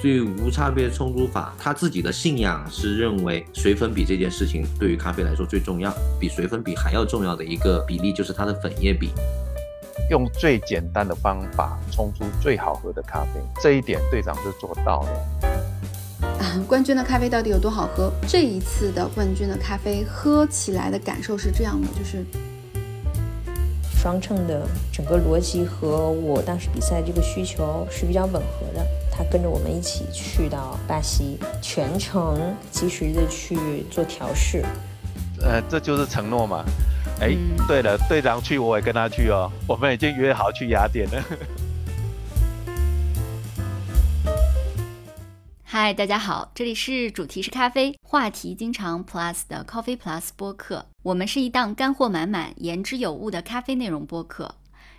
所以无差别冲煮法，他自己的信仰是认为水粉比这件事情对于咖啡来说最重要，比水粉比还要重要的一个比例就是它的粉液比。用最简单的方法冲出最好喝的咖啡，这一点队长是做到了。啊，冠军的咖啡到底有多好喝？这一次的冠军的咖啡喝起来的感受是这样的，就是双秤的整个逻辑和我当时比赛这个需求是比较吻合的。他跟着我们一起去到巴西，全程及时的去做调试。呃，这就是承诺嘛。哎，对了，队长去我也跟他去哦，我们已经约好去雅典了。嗨，大家好，这里是主题是咖啡，话题经常 Plus 的 Coffee Plus 播客。我们是一档干货满满、言之有物的咖啡内容播客，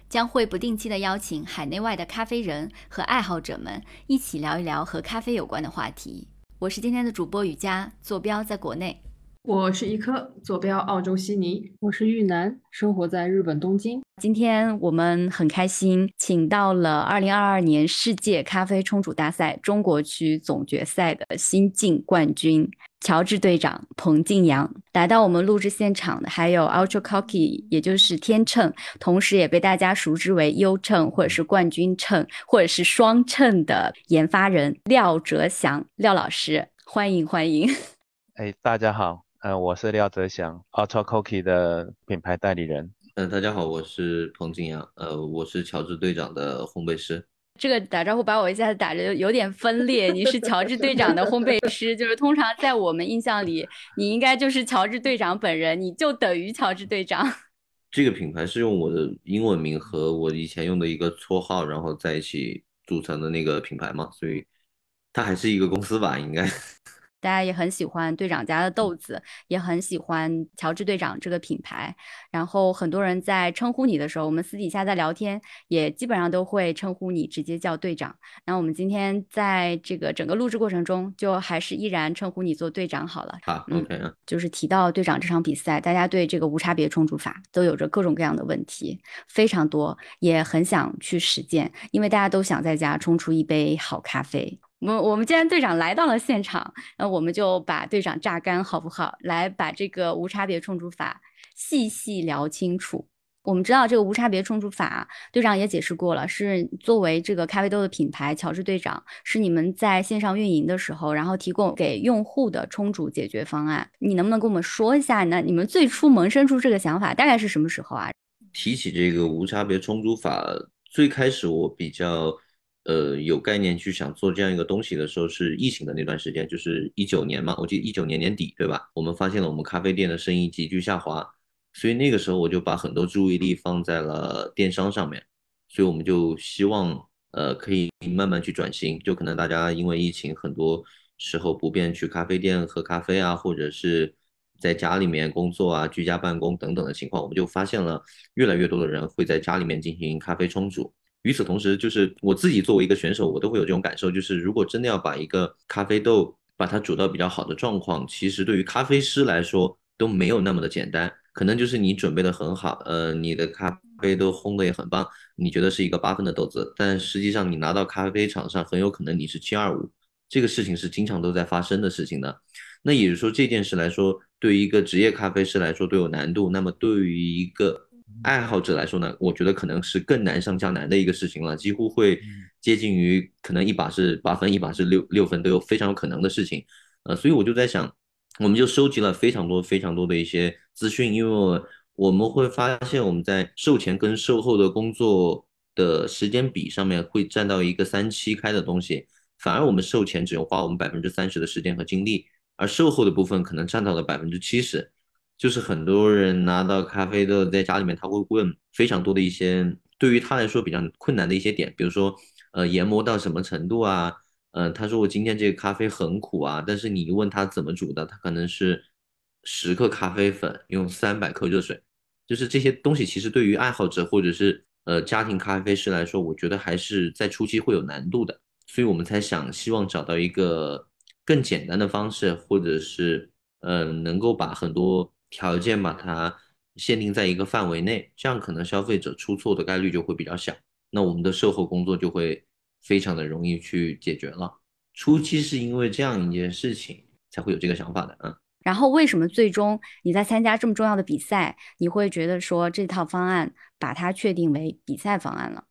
将会不定期的邀请海内外的咖啡人和爱好者们一起聊一聊和咖啡有关的话题。我是今天的主播雨佳，坐标在国内。我是一颗坐标澳洲悉尼，我是玉楠，生活在日本东京。今天我们很开心，请到了二零二二年世界咖啡冲煮大赛中国区总决赛的新晋冠军乔治队长彭敬阳来到我们录制现场的，还有 Ultra Coffee，也就是天秤，同时也被大家熟知为优秤或者是冠军秤或者是双秤的研发人廖哲祥廖老师，欢迎欢迎。哎，大家好。呃，我是廖哲祥，Ultra Coffee 的品牌代理人。嗯，大家好，我是彭敬阳，呃，我是乔治队长的烘焙师。这个打招呼把我一下子打着有点分裂。你是乔治队长的烘焙师，就是通常在我们印象里，你应该就是乔治队长本人，你就等于乔治队长。这个品牌是用我的英文名和我以前用的一个绰号，然后在一起组成的那个品牌嘛，所以它还是一个公司吧，应该。大家也很喜欢队长家的豆子，也很喜欢乔治队长这个品牌。然后很多人在称呼你的时候，我们私底下在聊天，也基本上都会称呼你直接叫队长。那我们今天在这个整个录制过程中，就还是依然称呼你做队长好了。好，OK。就是提到队长这场比赛，大家对这个无差别冲煮法都有着各种各样的问题，非常多，也很想去实践，因为大家都想在家冲出一杯好咖啡。我我们既然队长来到了现场，那我们就把队长榨干好不好？来把这个无差别冲煮法细细聊清楚。我们知道这个无差别冲煮法，队长也解释过了，是作为这个咖啡豆的品牌，乔治队长是你们在线上运营的时候，然后提供给用户的冲煮解决方案。你能不能跟我们说一下呢？你们最初萌生出这个想法大概是什么时候啊？提起这个无差别冲煮法，最开始我比较。呃，有概念去想做这样一个东西的时候，是疫情的那段时间，就是一九年嘛，我记得一九年年底，对吧？我们发现了我们咖啡店的生意急剧下滑，所以那个时候我就把很多注意力放在了电商上面，所以我们就希望，呃，可以慢慢去转型，就可能大家因为疫情，很多时候不便去咖啡店喝咖啡啊，或者是在家里面工作啊，居家办公等等的情况，我们就发现了越来越多的人会在家里面进行咖啡冲煮。与此同时，就是我自己作为一个选手，我都会有这种感受，就是如果真的要把一个咖啡豆把它煮到比较好的状况，其实对于咖啡师来说都没有那么的简单。可能就是你准备的很好，呃，你的咖啡都烘的也很棒，你觉得是一个八分的豆子，但实际上你拿到咖啡场上，很有可能你是七二五。这个事情是经常都在发生的事情的。那也就是说，这件事来说，对于一个职业咖啡师来说都有难度。那么对于一个爱好者来说呢，我觉得可能是更难上加难的一个事情了，几乎会接近于可能一把是八分，一把是六六分都有非常有可能的事情。呃，所以我就在想，我们就收集了非常多非常多的一些资讯，因为我们会发现我们在售前跟售后的工作的时间比上面会占到一个三七开的东西，反而我们售前只用花我们百分之三十的时间和精力，而售后的部分可能占到了百分之七十。就是很多人拿到咖啡豆在家里面，他会问非常多的一些对于他来说比较困难的一些点，比如说，呃，研磨到什么程度啊？嗯，他说我今天这个咖啡很苦啊，但是你一问他怎么煮的，他可能是十克咖啡粉用三百克热水，就是这些东西其实对于爱好者或者是呃家庭咖啡师来说，我觉得还是在初期会有难度的，所以我们才想希望找到一个更简单的方式，或者是嗯能够把很多。条件把它限定在一个范围内，这样可能消费者出错的概率就会比较小，那我们的售后工作就会非常的容易去解决了。初期是因为这样一件事情才会有这个想法的，嗯。然后为什么最终你在参加这么重要的比赛，你会觉得说这套方案把它确定为比赛方案了？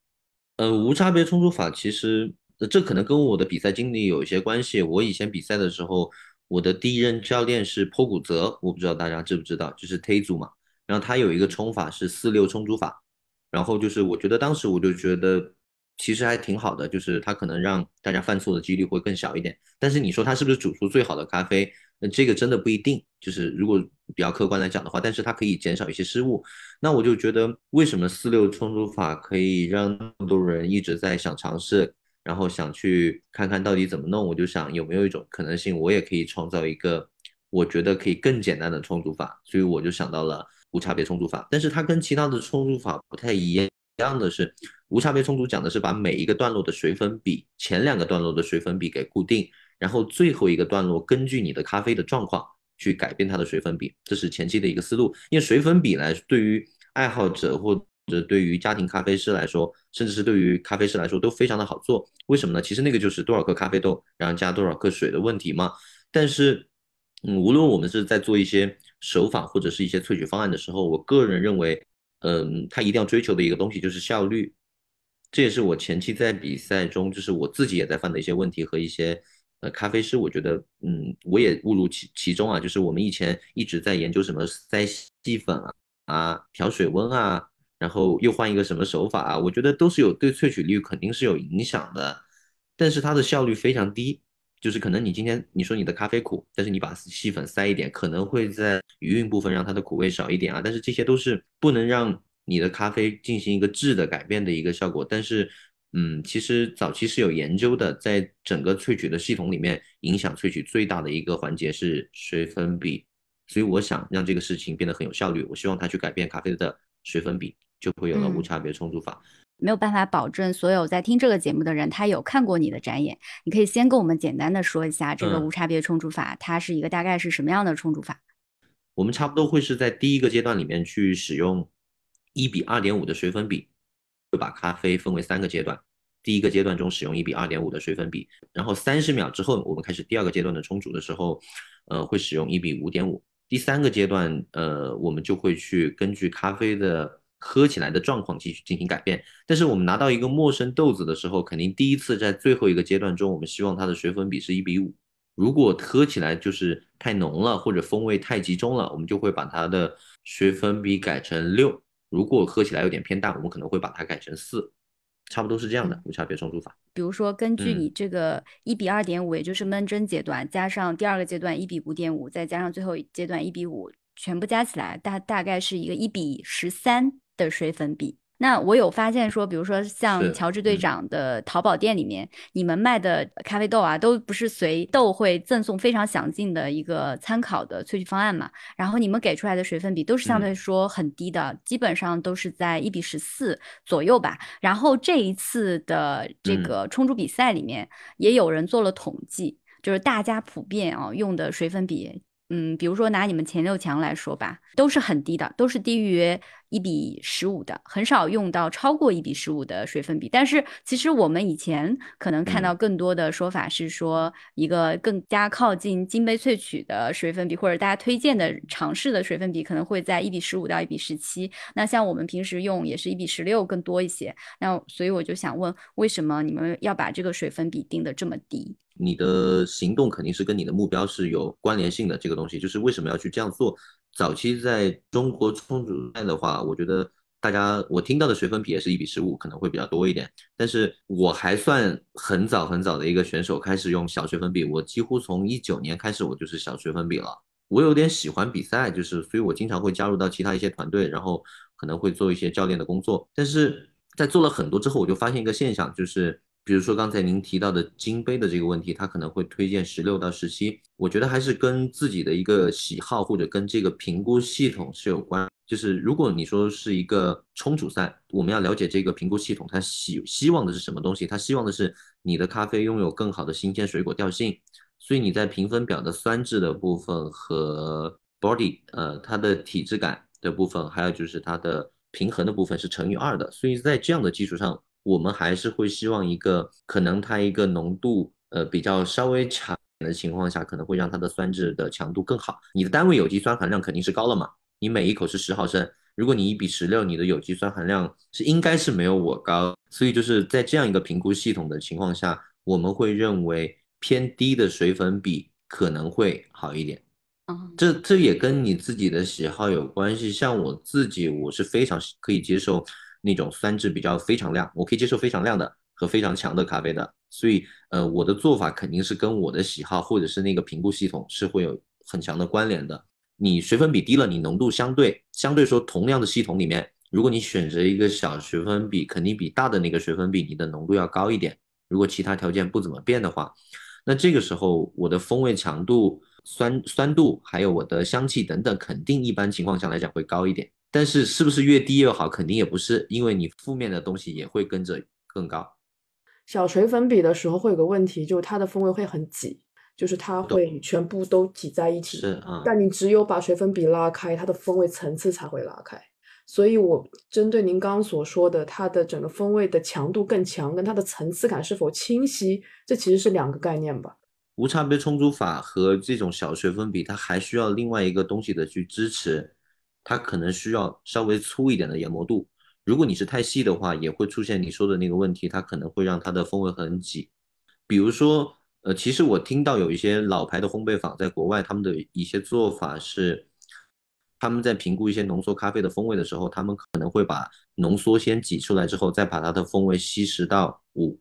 呃，无差别冲突法其实这可能跟我的比赛经历有一些关系。我以前比赛的时候，我的第一任教练是坡谷泽，我不知道大家知不知道，就是 T 组嘛。然后他有一个冲法是四六冲煮法，然后就是我觉得当时我就觉得其实还挺好的，就是他可能让大家犯错的几率会更小一点。但是你说他是不是煮出最好的咖啡？那这个真的不一定，就是如果比较客观来讲的话，但是它可以减少一些失误。那我就觉得，为什么四六冲煮法可以让那么多人一直在想尝试，然后想去看看到底怎么弄？我就想有没有一种可能性，我也可以创造一个我觉得可以更简单的冲煮法。所以我就想到了无差别冲煮法。但是它跟其他的冲煮法不太一样，一样的是无差别冲煮讲的是把每一个段落的水粉比，前两个段落的水粉比给固定。然后最后一个段落，根据你的咖啡的状况去改变它的水粉比，这是前期的一个思路。因为水粉比来，对于爱好者或这对于家庭咖啡师来说，甚至是对于咖啡师来说都非常的好做。为什么呢？其实那个就是多少克咖啡豆，然后加多少克水的问题嘛。但是，嗯，无论我们是在做一些手法或者是一些萃取方案的时候，我个人认为，嗯，他一定要追求的一个东西就是效率。这也是我前期在比赛中，就是我自己也在犯的一些问题和一些。呃，咖啡师，我觉得，嗯，我也误入其其中啊。就是我们以前一直在研究什么塞细粉啊，啊，调水温啊，然后又换一个什么手法啊，我觉得都是有对萃取率肯定是有影响的，但是它的效率非常低。就是可能你今天你说你的咖啡苦，但是你把细粉塞一点，可能会在余韵部分让它的苦味少一点啊。但是这些都是不能让你的咖啡进行一个质的改变的一个效果，但是。嗯，其实早期是有研究的，在整个萃取的系统里面，影响萃取最大的一个环节是水粉比，所以我想让这个事情变得很有效率。我希望它去改变咖啡的水粉比，就会有了无差别冲煮法。没有办法保证所有在听这个节目的人他有看过你的展演，你可以先跟我们简单的说一下这个无差别冲煮法，它是一个大概是什么样的冲煮法？我们差不多会是在第一个阶段里面去使用一比二点五的水粉比。会把咖啡分为三个阶段，第一个阶段中使用一比二点五的水粉比，然后三十秒之后我们开始第二个阶段的冲煮的时候，呃，会使用一比五点五。第三个阶段，呃，我们就会去根据咖啡的喝起来的状况继续进行改变。但是我们拿到一个陌生豆子的时候，肯定第一次在最后一个阶段中，我们希望它的水粉比是一比五。如果喝起来就是太浓了或者风味太集中了，我们就会把它的水粉比改成六。如果喝起来有点偏淡，我们可能会把它改成四，差不多是这样的无差别冲煮法。比如说，根据你这个一比二点五，也就是闷蒸阶段，加上第二个阶段一比五点五，再加上最后阶段一比五，全部加起来大大概是一个一比十三的水粉比。那我有发现说，比如说像乔治队长的淘宝店里面，你们卖的咖啡豆啊，都不是随豆会赠送非常详尽的一个参考的萃取方案嘛？然后你们给出来的水分比都是相对说很低的，基本上都是在一比十四左右吧。然后这一次的这个冲煮比赛里面，也有人做了统计，就是大家普遍啊用的水粉比。嗯，比如说拿你们前六强来说吧，都是很低的，都是低于一比十五的，很少用到超过一比十五的水分比。但是其实我们以前可能看到更多的说法是说，一个更加靠近金杯萃取的水分比，或者大家推荐的尝试的水分比，可能会在一比十五到一比十七。那像我们平时用也是一比十六更多一些。那所以我就想问，为什么你们要把这个水分比定的这么低？你的行动肯定是跟你的目标是有关联性的。这个东西就是为什么要去这样做。早期在中国冲煮赛的话，我觉得大家我听到的水分比也是一比十五，可能会比较多一点。但是我还算很早很早的一个选手，开始用小水分比。我几乎从一九年开始，我就是小水分比了。我有点喜欢比赛，就是所以我经常会加入到其他一些团队，然后可能会做一些教练的工作。但是在做了很多之后，我就发现一个现象，就是。比如说刚才您提到的金杯的这个问题，他可能会推荐十六到十七，我觉得还是跟自己的一个喜好或者跟这个评估系统是有关。就是如果你说是一个冲煮赛，我们要了解这个评估系统，它希希望的是什么东西？它希望的是你的咖啡拥有更好的新鲜水果调性，所以你在评分表的酸质的部分和 body，呃，它的体质感的部分，还有就是它的平衡的部分是乘以二的，所以在这样的基础上。我们还是会希望一个可能它一个浓度呃比较稍微强的情况下，可能会让它的酸质的强度更好。你的单位有机酸含量肯定是高了嘛？你每一口是十毫升，如果你一比十六，你的有机酸含量是应该是没有我高，所以就是在这样一个评估系统的情况下，我们会认为偏低的水粉比可能会好一点。这这也跟你自己的喜好有关系。像我自己，我是非常可以接受那种酸质比较非常亮，我可以接受非常亮的和非常强的咖啡的。所以，呃，我的做法肯定是跟我的喜好或者是那个评估系统是会有很强的关联的。你水粉比低了，你浓度相对相对说同样的系统里面，如果你选择一个小水粉比，肯定比大的那个水粉比你的浓度要高一点。如果其他条件不怎么变的话，那这个时候我的风味强度。酸酸度还有我的香气等等，肯定一般情况下来讲会高一点。但是是不是越低越好？肯定也不是，因为你负面的东西也会跟着更高。小水粉笔的时候会有个问题，就是它的风味会很挤，就是它会全部都挤在一起。是啊。但你只有把水粉笔拉开，它的风味层次才会拉开。所以我针对您刚刚所说的，它的整个风味的强度更强，跟它的层次感是否清晰，这其实是两个概念吧。无差别冲煮法和这种小水粉笔，它还需要另外一个东西的去支持，它可能需要稍微粗一点的研磨度。如果你是太细的话，也会出现你说的那个问题，它可能会让它的风味很挤。比如说，呃，其实我听到有一些老牌的烘焙坊在国外，他们的一些做法是，他们在评估一些浓缩咖啡的风味的时候，他们可能会把浓缩先挤出来之后，再把它的风味稀释到五，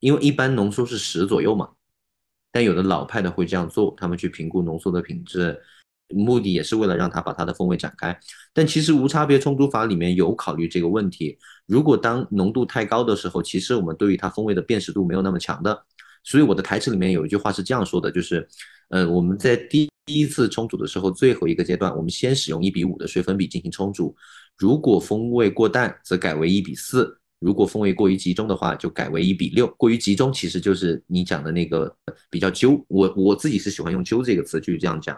因为一般浓缩是十左右嘛。但有的老派的会这样做，他们去评估浓缩的品质，目的也是为了让它把它的风味展开。但其实无差别冲煮法里面有考虑这个问题，如果当浓度太高的时候，其实我们对于它风味的辨识度没有那么强的。所以我的台词里面有一句话是这样说的，就是，呃，我们在第一次冲煮的时候，最后一个阶段，我们先使用一比五的水粉比进行冲煮，如果风味过淡，则改为一比四。如果风味过于集中的话，就改为一比六。过于集中其实就是你讲的那个比较揪。我我自己是喜欢用揪这个词去这样讲。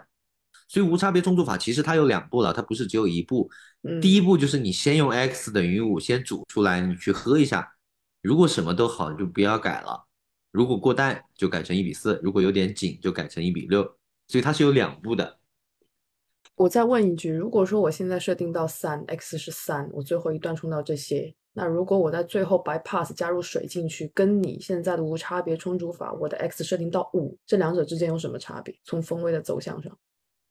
所以无差别冲煮法其实它有两步了，它不是只有一步。第一步就是你先用 x 等于五先煮出来，你去喝一下。如果什么都好，就不要改了。如果过淡就改成一比四，如果有点紧就改成一比六。所以它是有两步的。我再问一句，如果说我现在设定到三，x 是三，我最后一段冲到这些。那如果我在最后 bypass 加入水进去，跟你现在的无差别冲煮法，我的 x 设定到五，这两者之间有什么差别？从风味的走向上，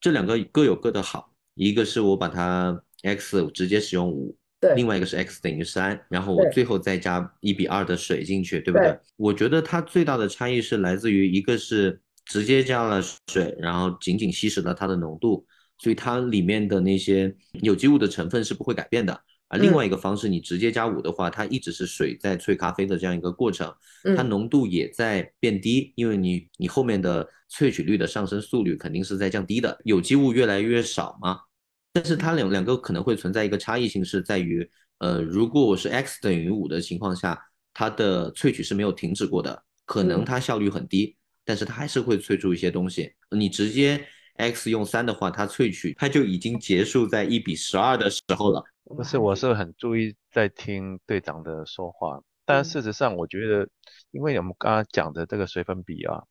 这两个各有各的好。一个是我把它 x 直接使用五，对，另外一个是 x 等于三，然后我最后再加一比二的水进去，对不对？我觉得它最大的差异是来自于一个是直接加了水，然后仅仅稀释了它的浓度，所以它里面的那些有机物的成分是不会改变的。而另外一个方式，你直接加五的话，它一直是水在萃咖啡的这样一个过程，它浓度也在变低，因为你你后面的萃取率的上升速率肯定是在降低的，有机物越来越少嘛。但是它两两个可能会存在一个差异性，是在于，呃，如果我是 x 等于五的情况下，它的萃取是没有停止过的，可能它效率很低，但是它还是会萃出一些东西。你直接 x 用三的话，它萃取它就已经结束在一比十二的时候了。不是，我是很注意在听队长的说话，但事实上，我觉得，因为我们刚刚讲的这个水粉比啊，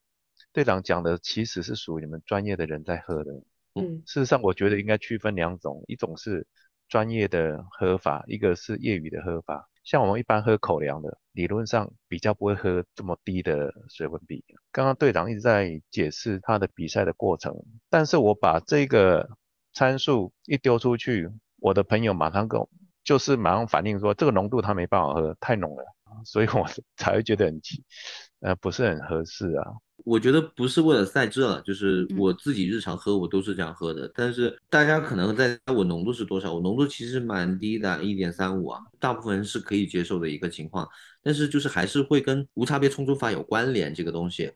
队长讲的其实是属于你们专业的人在喝的。嗯，事实上，我觉得应该区分两种，一种是专业的喝法，一个是业余的喝法。像我们一般喝口粮的，理论上比较不会喝这么低的水粉比。刚刚队长一直在解释他的比赛的过程，但是我把这个参数一丢出去。我的朋友马上跟我，就是马上反映说这个浓度他没办法喝，太浓了，所以我 才会觉得很奇，呃，不是很合适啊。我觉得不是为了赛制了，就是我自己日常喝我都是这样喝的。但是大家可能在我浓度是多少？我浓度其实蛮低的，一点三五啊，大部分人是可以接受的一个情况。但是就是还是会跟无差别冲煮法有关联这个东西。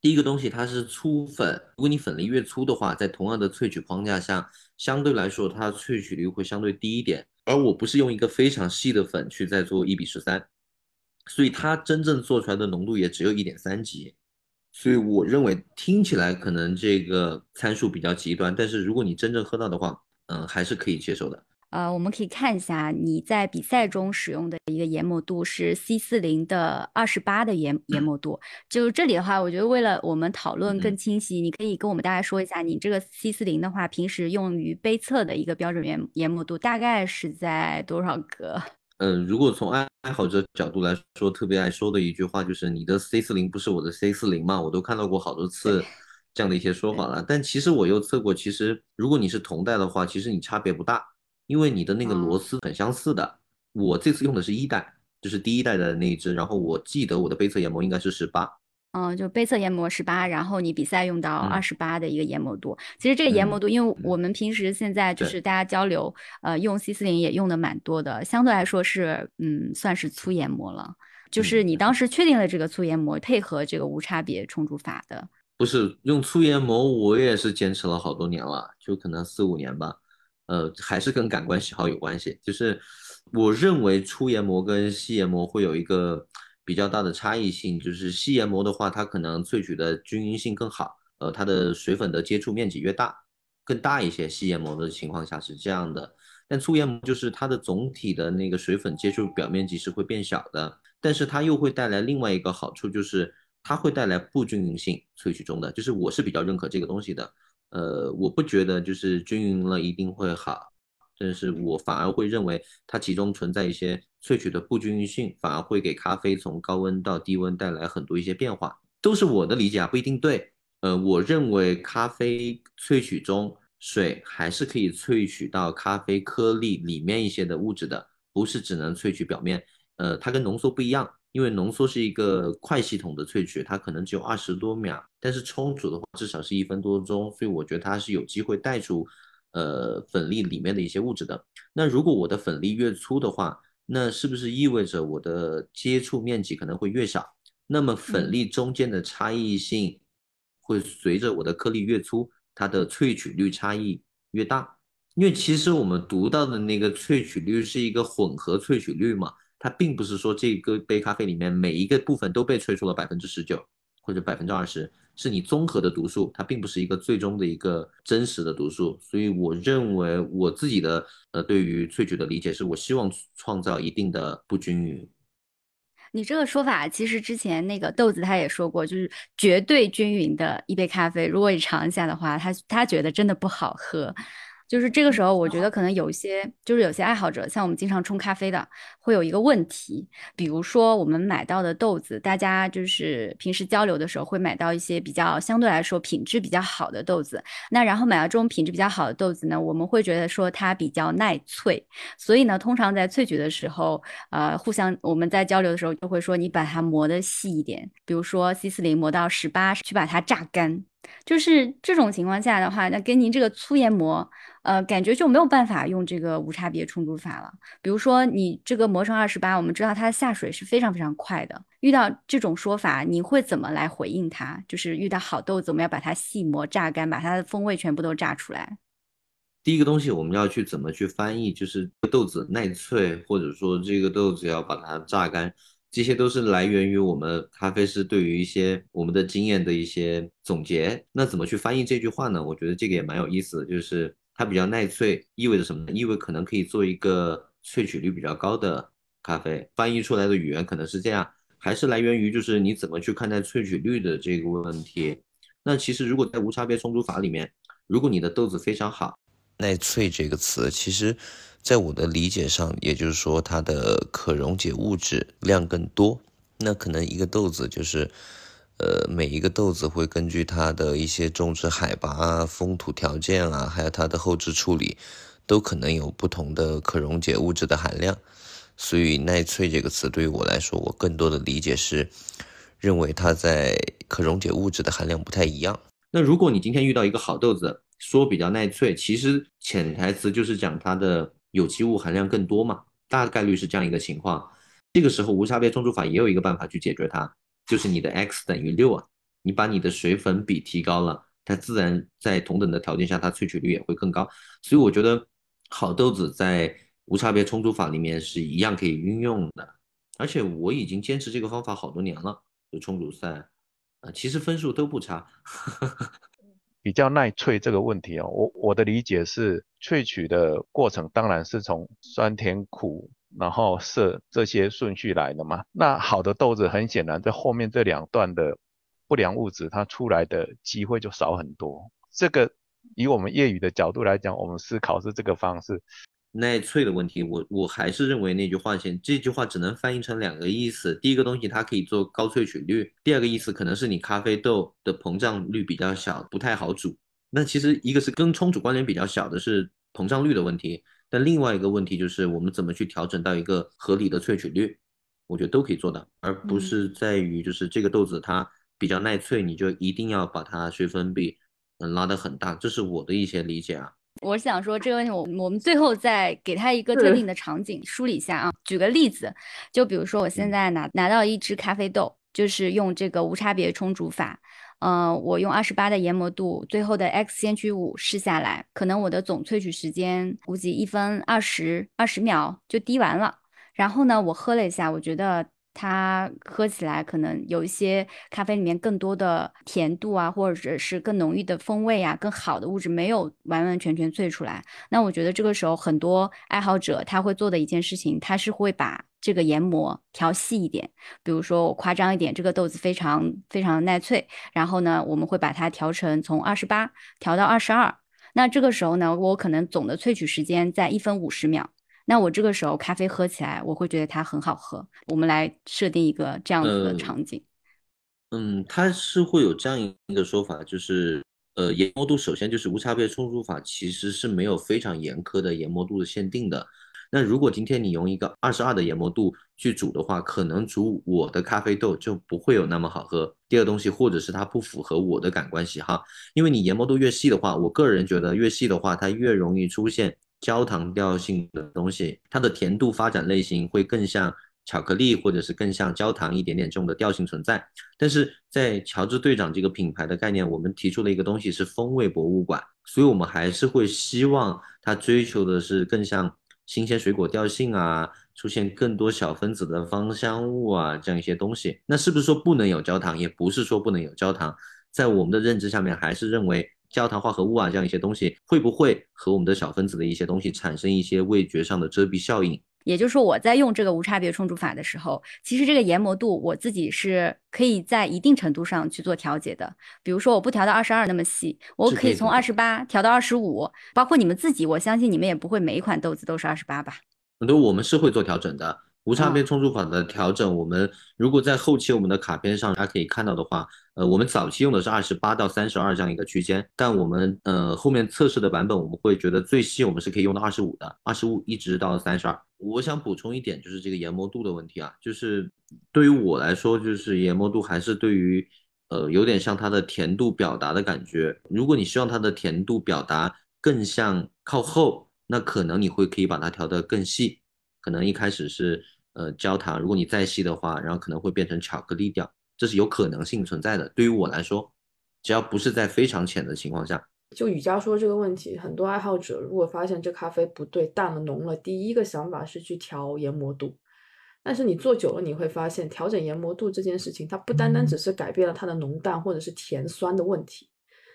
第一个东西它是粗粉，如果你粉粒越粗的话，在同样的萃取框架下，相对来说它萃取率会相对低一点。而我不是用一个非常细的粉去在做一比十三，所以它真正做出来的浓度也只有一点三级。所以我认为听起来可能这个参数比较极端，但是如果你真正喝到的话，嗯，还是可以接受的。呃，我们可以看一下你在比赛中使用的一个研磨度是 C 四零的二十八的研研磨度。就这里的话，我觉得为了我们讨论更清晰，你可以跟我们大家说一下，你这个 C 四零的话，平时用于杯测的一个标准研研磨度大概是在多少个？嗯，如果从爱爱好者角度来说，特别爱说的一句话就是你的 C 四零不是我的 C 四零嘛？我都看到过好多次这样的一些说法了。但其实我又测过，其实如果你是同代的话，其实你差别不大。因为你的那个螺丝很相似的，我这次用的是一代，就是第一代的那一只，然后我记得我的杯测研磨应该是十八，嗯，就杯测研磨十八，然后你比赛用到嗯二十八的一个研磨度。其实这个研磨度，因为我们平时现在就是大家交流，呃，用 C 四零也用的蛮多的，相对来说是，嗯，算是粗研磨了。就是你当时确定了这个粗研磨，配合这个无差别冲煮法的，不是用粗研磨，我也是坚持了好多年了，就可能四五年吧。呃，还是跟感官喜好有关系。就是我认为粗研磨跟细研磨会有一个比较大的差异性，就是细研磨的话，它可能萃取的均匀性更好，呃，它的水粉的接触面积越大，更大一些。细研磨的情况下是这样的，但粗研磨就是它的总体的那个水粉接触表面积是会变小的，但是它又会带来另外一个好处，就是它会带来不均匀性萃取中的，就是我是比较认可这个东西的。呃，我不觉得就是均匀了一定会好，但是我反而会认为它其中存在一些萃取的不均匀性，反而会给咖啡从高温到低温带来很多一些变化，都是我的理解啊，不一定对。呃，我认为咖啡萃取中水还是可以萃取到咖啡颗粒里面一些的物质的，不是只能萃取表面。呃，它跟浓缩不一样。因为浓缩是一个快系统的萃取，它可能只有二十多秒，但是冲煮的话至少是一分多钟，所以我觉得它是有机会带出呃粉粒里面的一些物质的。那如果我的粉粒越粗的话，那是不是意味着我的接触面积可能会越小？那么粉粒中间的差异性会随着我的颗粒越粗，它的萃取率差异越大。因为其实我们读到的那个萃取率是一个混合萃取率嘛。它并不是说这个杯咖啡里面每一个部分都被萃出了百分之十九或者百分之二十，是你综合的读数，它并不是一个最终的一个真实的读数。所以我认为我自己的呃对于萃取的理解是我希望创造一定的不均匀。你这个说法其实之前那个豆子他也说过，就是绝对均匀的一杯咖啡，如果你尝一下的话，他他觉得真的不好喝。就是这个时候，我觉得可能有一些，就是有些爱好者，像我们经常冲咖啡的，会有一个问题，比如说我们买到的豆子，大家就是平时交流的时候会买到一些比较相对来说品质比较好的豆子，那然后买到这种品质比较好的豆子呢，我们会觉得说它比较耐萃，所以呢，通常在萃取的时候，呃，互相我们在交流的时候就会说你把它磨得细一点，比如说 C 四零磨到十八，去把它榨干。就是这种情况下的话，那跟您这个粗研磨，呃，感觉就没有办法用这个无差别冲煮法了。比如说你这个磨成二十八，我们知道它的下水是非常非常快的。遇到这种说法，你会怎么来回应它？就是遇到好豆子，我们要把它细磨榨干，把它的风味全部都榨出来。第一个东西我们要去怎么去翻译，就是豆子耐脆，或者说这个豆子要把它榨干。这些都是来源于我们咖啡师对于一些我们的经验的一些总结。那怎么去翻译这句话呢？我觉得这个也蛮有意思的，就是它比较耐萃，意味着什么呢？意味可能可以做一个萃取率比较高的咖啡。翻译出来的语言可能是这样，还是来源于就是你怎么去看待萃取率的这个问题。那其实如果在无差别冲煮法里面，如果你的豆子非常好，耐萃这个词，其实在我的理解上，也就是说它的可溶解物质量更多。那可能一个豆子就是，呃，每一个豆子会根据它的一些种植海拔啊、风土条件啊，还有它的后置处理，都可能有不同的可溶解物质的含量。所以耐萃这个词对于我来说，我更多的理解是，认为它在可溶解物质的含量不太一样。那如果你今天遇到一个好豆子，说比较耐萃，其实潜台词就是讲它的有机物含量更多嘛，大概率是这样一个情况。这个时候无差别冲煮法也有一个办法去解决它，就是你的 x 等于六啊，你把你的水粉比提高了，它自然在同等的条件下，它萃取率也会更高。所以我觉得好豆子在无差别冲煮法里面是一样可以运用的，而且我已经坚持这个方法好多年了，就冲煮赛，啊，其实分数都不差。比较耐萃这个问题哦，我我的理解是萃取的过程当然是从酸甜苦，然后涩这些顺序来的嘛。那好的豆子很显然在后面这两段的不良物质它出来的机会就少很多。这个以我们业余的角度来讲，我们思考是这个方式。耐脆的问题，我我还是认为那句话先，这句话只能翻译成两个意思。第一个东西它可以做高萃取率，第二个意思可能是你咖啡豆的膨胀率比较小，不太好煮。那其实一个是跟冲煮关联比较小的是膨胀率的问题，但另外一个问题就是我们怎么去调整到一个合理的萃取率，我觉得都可以做到，而不是在于就是这个豆子它比较耐脆，你就一定要把它水粉比嗯拉得很大，这是我的一些理解啊。我想说这个问题，我我们最后再给他一个特定的场景梳理一下啊。举个例子，就比如说我现在拿拿到一支咖啡豆，就是用这个无差别冲煮法，嗯，我用二十八的研磨度，最后的 X 先驱五试下来，可能我的总萃取时间估计一分二十二十秒就滴完了。然后呢，我喝了一下，我觉得。它喝起来可能有一些咖啡里面更多的甜度啊，或者是更浓郁的风味啊，更好的物质没有完完全全萃出来。那我觉得这个时候很多爱好者他会做的一件事情，他是会把这个研磨调细一点。比如说我夸张一点，这个豆子非常非常耐萃，然后呢，我们会把它调成从二十八调到二十二。那这个时候呢，我可能总的萃取时间在一分五十秒。那我这个时候咖啡喝起来，我会觉得它很好喝。我们来设定一个这样子的场景。嗯，它是会有这样一个说法，就是呃，研磨度首先就是无差别冲煮法，其实是没有非常严苛的研磨度的限定的。那如果今天你用一个二十二的研磨度去煮的话，可能煮我的咖啡豆就不会有那么好喝。第二东西，或者是它不符合我的感官喜好，因为你研磨度越细的话，我个人觉得越细的话，它越容易出现。焦糖调性的东西，它的甜度发展类型会更像巧克力，或者是更像焦糖一点点这种的调性存在。但是在乔治队长这个品牌的概念，我们提出了一个东西是风味博物馆，所以我们还是会希望它追求的是更像新鲜水果调性啊，出现更多小分子的芳香物啊这样一些东西。那是不是说不能有焦糖？也不是说不能有焦糖，在我们的认知下面，还是认为。焦糖化合物啊，这样一些东西会不会和我们的小分子的一些东西产生一些味觉上的遮蔽效应？也就是说，我在用这个无差别冲煮法的时候，其实这个研磨度我自己是可以在一定程度上去做调节的。比如说，我不调到二十二那么细，我可以从二十八调到二十五。包括你们自己，我相信你们也不会每一款豆子都是二十八吧？很多我们是会做调整的。无差别冲煮法的调整，我们如果在后期我们的卡片上大家可以看到的话，呃，我们早期用的是二十八到三十二这样一个区间，但我们呃后面测试的版本，我们会觉得最细我们是可以用到二十五的，二十五一直到三十二。我想补充一点，就是这个研磨度的问题啊，就是对于我来说，就是研磨度还是对于呃有点像它的甜度表达的感觉。如果你希望它的甜度表达更像靠后，那可能你会可以把它调得更细，可能一开始是。呃，焦糖，如果你再细的话，然后可能会变成巧克力调，这是有可能性存在的。对于我来说，只要不是在非常浅的情况下，就雨佳说这个问题，很多爱好者如果发现这咖啡不对，淡了浓了，第一个想法是去调研磨度。但是你做久了，你会发现调整研磨度这件事情，它不单单只是改变了它的浓淡或者是甜酸的问题。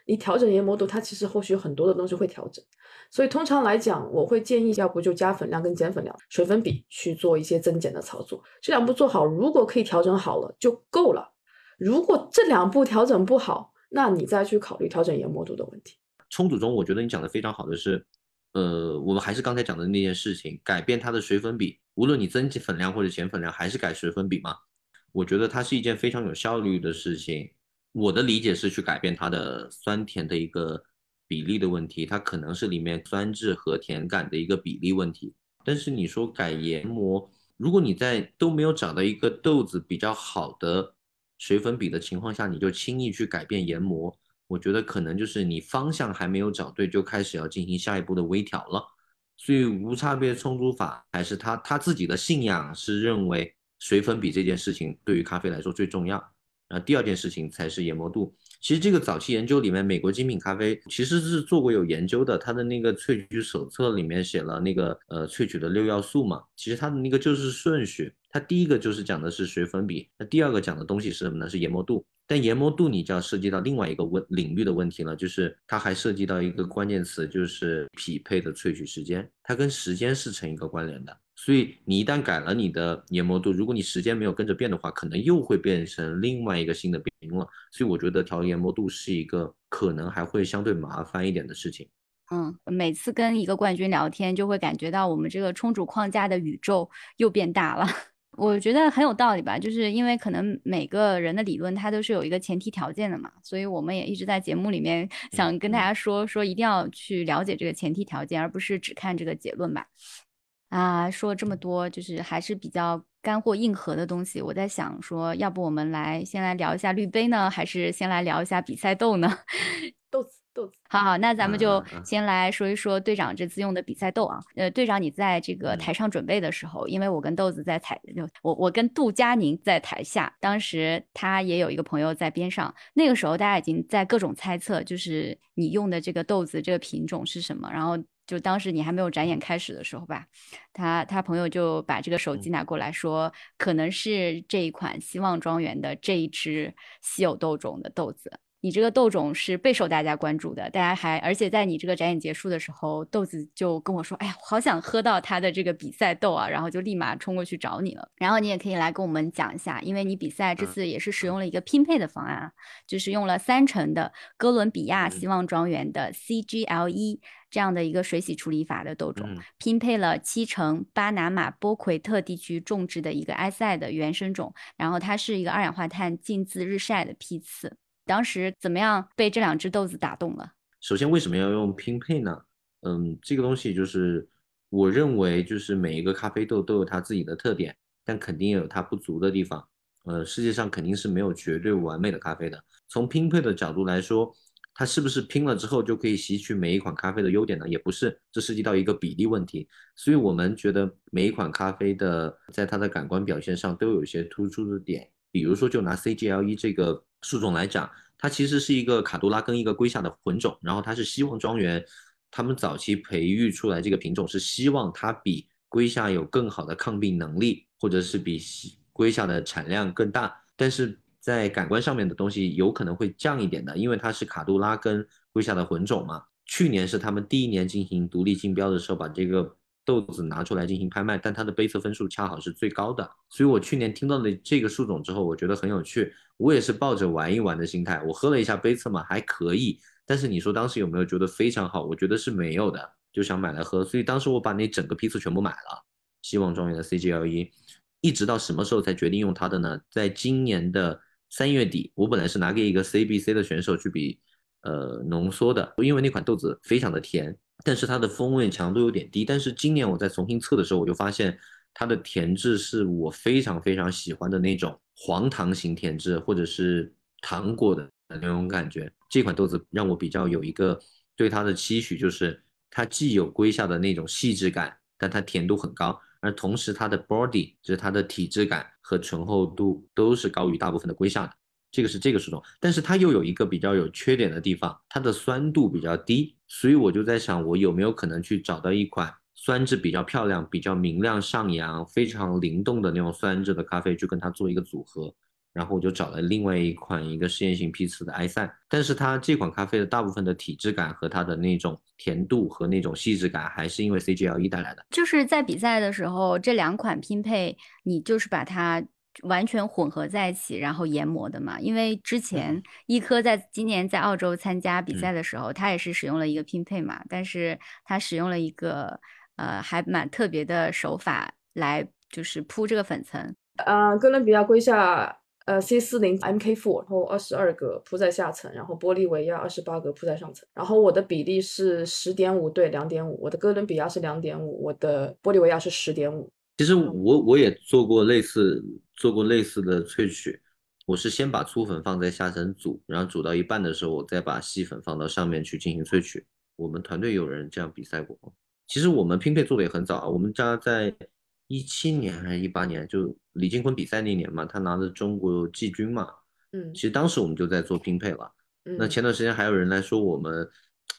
你调整研磨度，它其实后续有很多的东西会调整，所以通常来讲，我会建议要不就加粉量跟减粉量、水粉比去做一些增减的操作。这两步做好，如果可以调整好了就够了。如果这两步调整不好，那你再去考虑调整研磨度的问题。冲煮中，我觉得你讲的非常好的是，呃，我们还是刚才讲的那件事情，改变它的水粉比，无论你增减粉量或者减粉量，还是改水粉比嘛。我觉得它是一件非常有效率的事情。我的理解是去改变它的酸甜的一个比例的问题，它可能是里面酸质和甜感的一个比例问题。但是你说改研磨，如果你在都没有找到一个豆子比较好的水粉比的情况下，你就轻易去改变研磨，我觉得可能就是你方向还没有找对，就开始要进行下一步的微调了。所以无差别冲煮法还是他他自己的信仰是认为水粉比这件事情对于咖啡来说最重要。然后第二件事情才是研磨度。其实这个早期研究里面，美国精品咖啡其实是做过有研究的。它的那个萃取手册里面写了那个呃萃取的六要素嘛。其实它的那个就是顺序，它第一个就是讲的是水粉比，那第二个讲的东西是什么呢？是研磨度。但研磨度你就要涉及到另外一个问领域的问题了，就是它还涉及到一个关键词，就是匹配的萃取时间，它跟时间是成一个关联的。所以你一旦改了你的研磨度，如果你时间没有跟着变的话，可能又会变成另外一个新的冰了。所以我觉得调研磨度是一个可能还会相对麻烦一点的事情。嗯，每次跟一个冠军聊天，就会感觉到我们这个冲煮框架的宇宙又变大了。我觉得很有道理吧，就是因为可能每个人的理论它都是有一个前提条件的嘛，所以我们也一直在节目里面想跟大家说说，一定要去了解这个前提条件，而不是只看这个结论吧。啊，说了这么多，就是还是比较干货硬核的东西。我在想说，要不我们来先来聊一下滤杯呢，还是先来聊一下比赛豆呢？豆子。豆子，好好，那咱们就先来说一说队长这次用的比赛豆啊。呃，队长，你在这个台上准备的时候，因为我跟豆子在台，我我跟杜佳宁在台下，当时他也有一个朋友在边上。那个时候大家已经在各种猜测，就是你用的这个豆子这个品种是什么。然后就当时你还没有展演开始的时候吧，他他朋友就把这个手机拿过来说，可能是这一款希望庄园的这一只稀有豆种的豆子。你这个豆种是备受大家关注的，大家还而且在你这个展演结束的时候，豆子就跟我说：“哎呀，好想喝到他的这个比赛豆啊！”然后就立马冲过去找你了。然后你也可以来跟我们讲一下，因为你比赛这次也是使用了一个拼配的方案，就是用了三成的哥伦比亚希望庄园的 CGLE 这样的一个水洗处理法的豆种，拼配了七成巴拿马波奎特地区种植的一个埃塞的原生种，然后它是一个二氧化碳浸渍日晒的批次。当时怎么样被这两只豆子打动了？首先，为什么要用拼配呢？嗯，这个东西就是我认为，就是每一个咖啡豆都有它自己的特点，但肯定也有它不足的地方。呃，世界上肯定是没有绝对完美的咖啡的。从拼配的角度来说，它是不是拼了之后就可以吸取每一款咖啡的优点呢？也不是，这涉及到一个比例问题。所以我们觉得每一款咖啡的在它的感官表现上都有一些突出的点。比如说，就拿 CGLE 这个树种来讲，它其实是一个卡杜拉跟一个龟下的混种，然后它是希望庄园他们早期培育出来这个品种，是希望它比龟下有更好的抗病能力，或者是比龟下的产量更大，但是在感官上面的东西有可能会降一点的，因为它是卡杜拉跟龟下的混种嘛。去年是他们第一年进行独立竞标的时候，把这个。豆子拿出来进行拍卖，但它的杯测分数恰好是最高的，所以我去年听到了这个树种之后，我觉得很有趣，我也是抱着玩一玩的心态，我喝了一下杯测嘛，还可以，但是你说当时有没有觉得非常好？我觉得是没有的，就想买来喝，所以当时我把那整个批次全部买了，希望庄园的 CGLE，一直到什么时候才决定用它的呢？在今年的三月底，我本来是拿给一个 CBC 的选手去比，呃，浓缩的，因为那款豆子非常的甜。但是它的风味强度有点低，但是今年我在重新测的时候，我就发现它的甜质是我非常非常喜欢的那种黄糖型甜质，或者是糖果的那种感觉。这款豆子让我比较有一个对它的期许，就是它既有龟下的那种细致感，但它甜度很高，而同时它的 body 就是它的体质感和醇厚度都是高于大部分的龟下的。这个是这个树种，但是它又有一个比较有缺点的地方，它的酸度比较低，所以我就在想，我有没有可能去找到一款酸质比较漂亮、比较明亮上扬、非常灵动的那种酸质的咖啡，去跟它做一个组合。然后我就找了另外一款一个试验性批次的埃塞，但是它这款咖啡的大部分的体质感和它的那种甜度和那种细致感，还是因为 CGLE 带来的。就是在比赛的时候，这两款拼配，你就是把它。完全混合在一起，然后研磨的嘛。因为之前一科在今年在澳洲参加比赛的时候，他也是使用了一个拼配嘛，但是他使用了一个呃还蛮特别的手法来就是铺这个粉层。呃，哥伦比亚龟下呃 C 四零 MK four，然后二十二个铺在下层，然后玻利维亚二十八个铺在上层。然后我的比例是十点五对两点五，我的哥伦比亚是两点五，我的玻利维亚是十点五。其实我我也做过类似做过类似的萃取，我是先把粗粉放在下层煮，然后煮到一半的时候，我再把细粉放到上面去进行萃取。我们团队有人这样比赛过。其实我们拼配做的也很早啊，我们家在一七年还是一八年，就李金坤比赛那年嘛，他拿的中国季军嘛，嗯，其实当时我们就在做拼配了。嗯那前段时间还有人来说我们。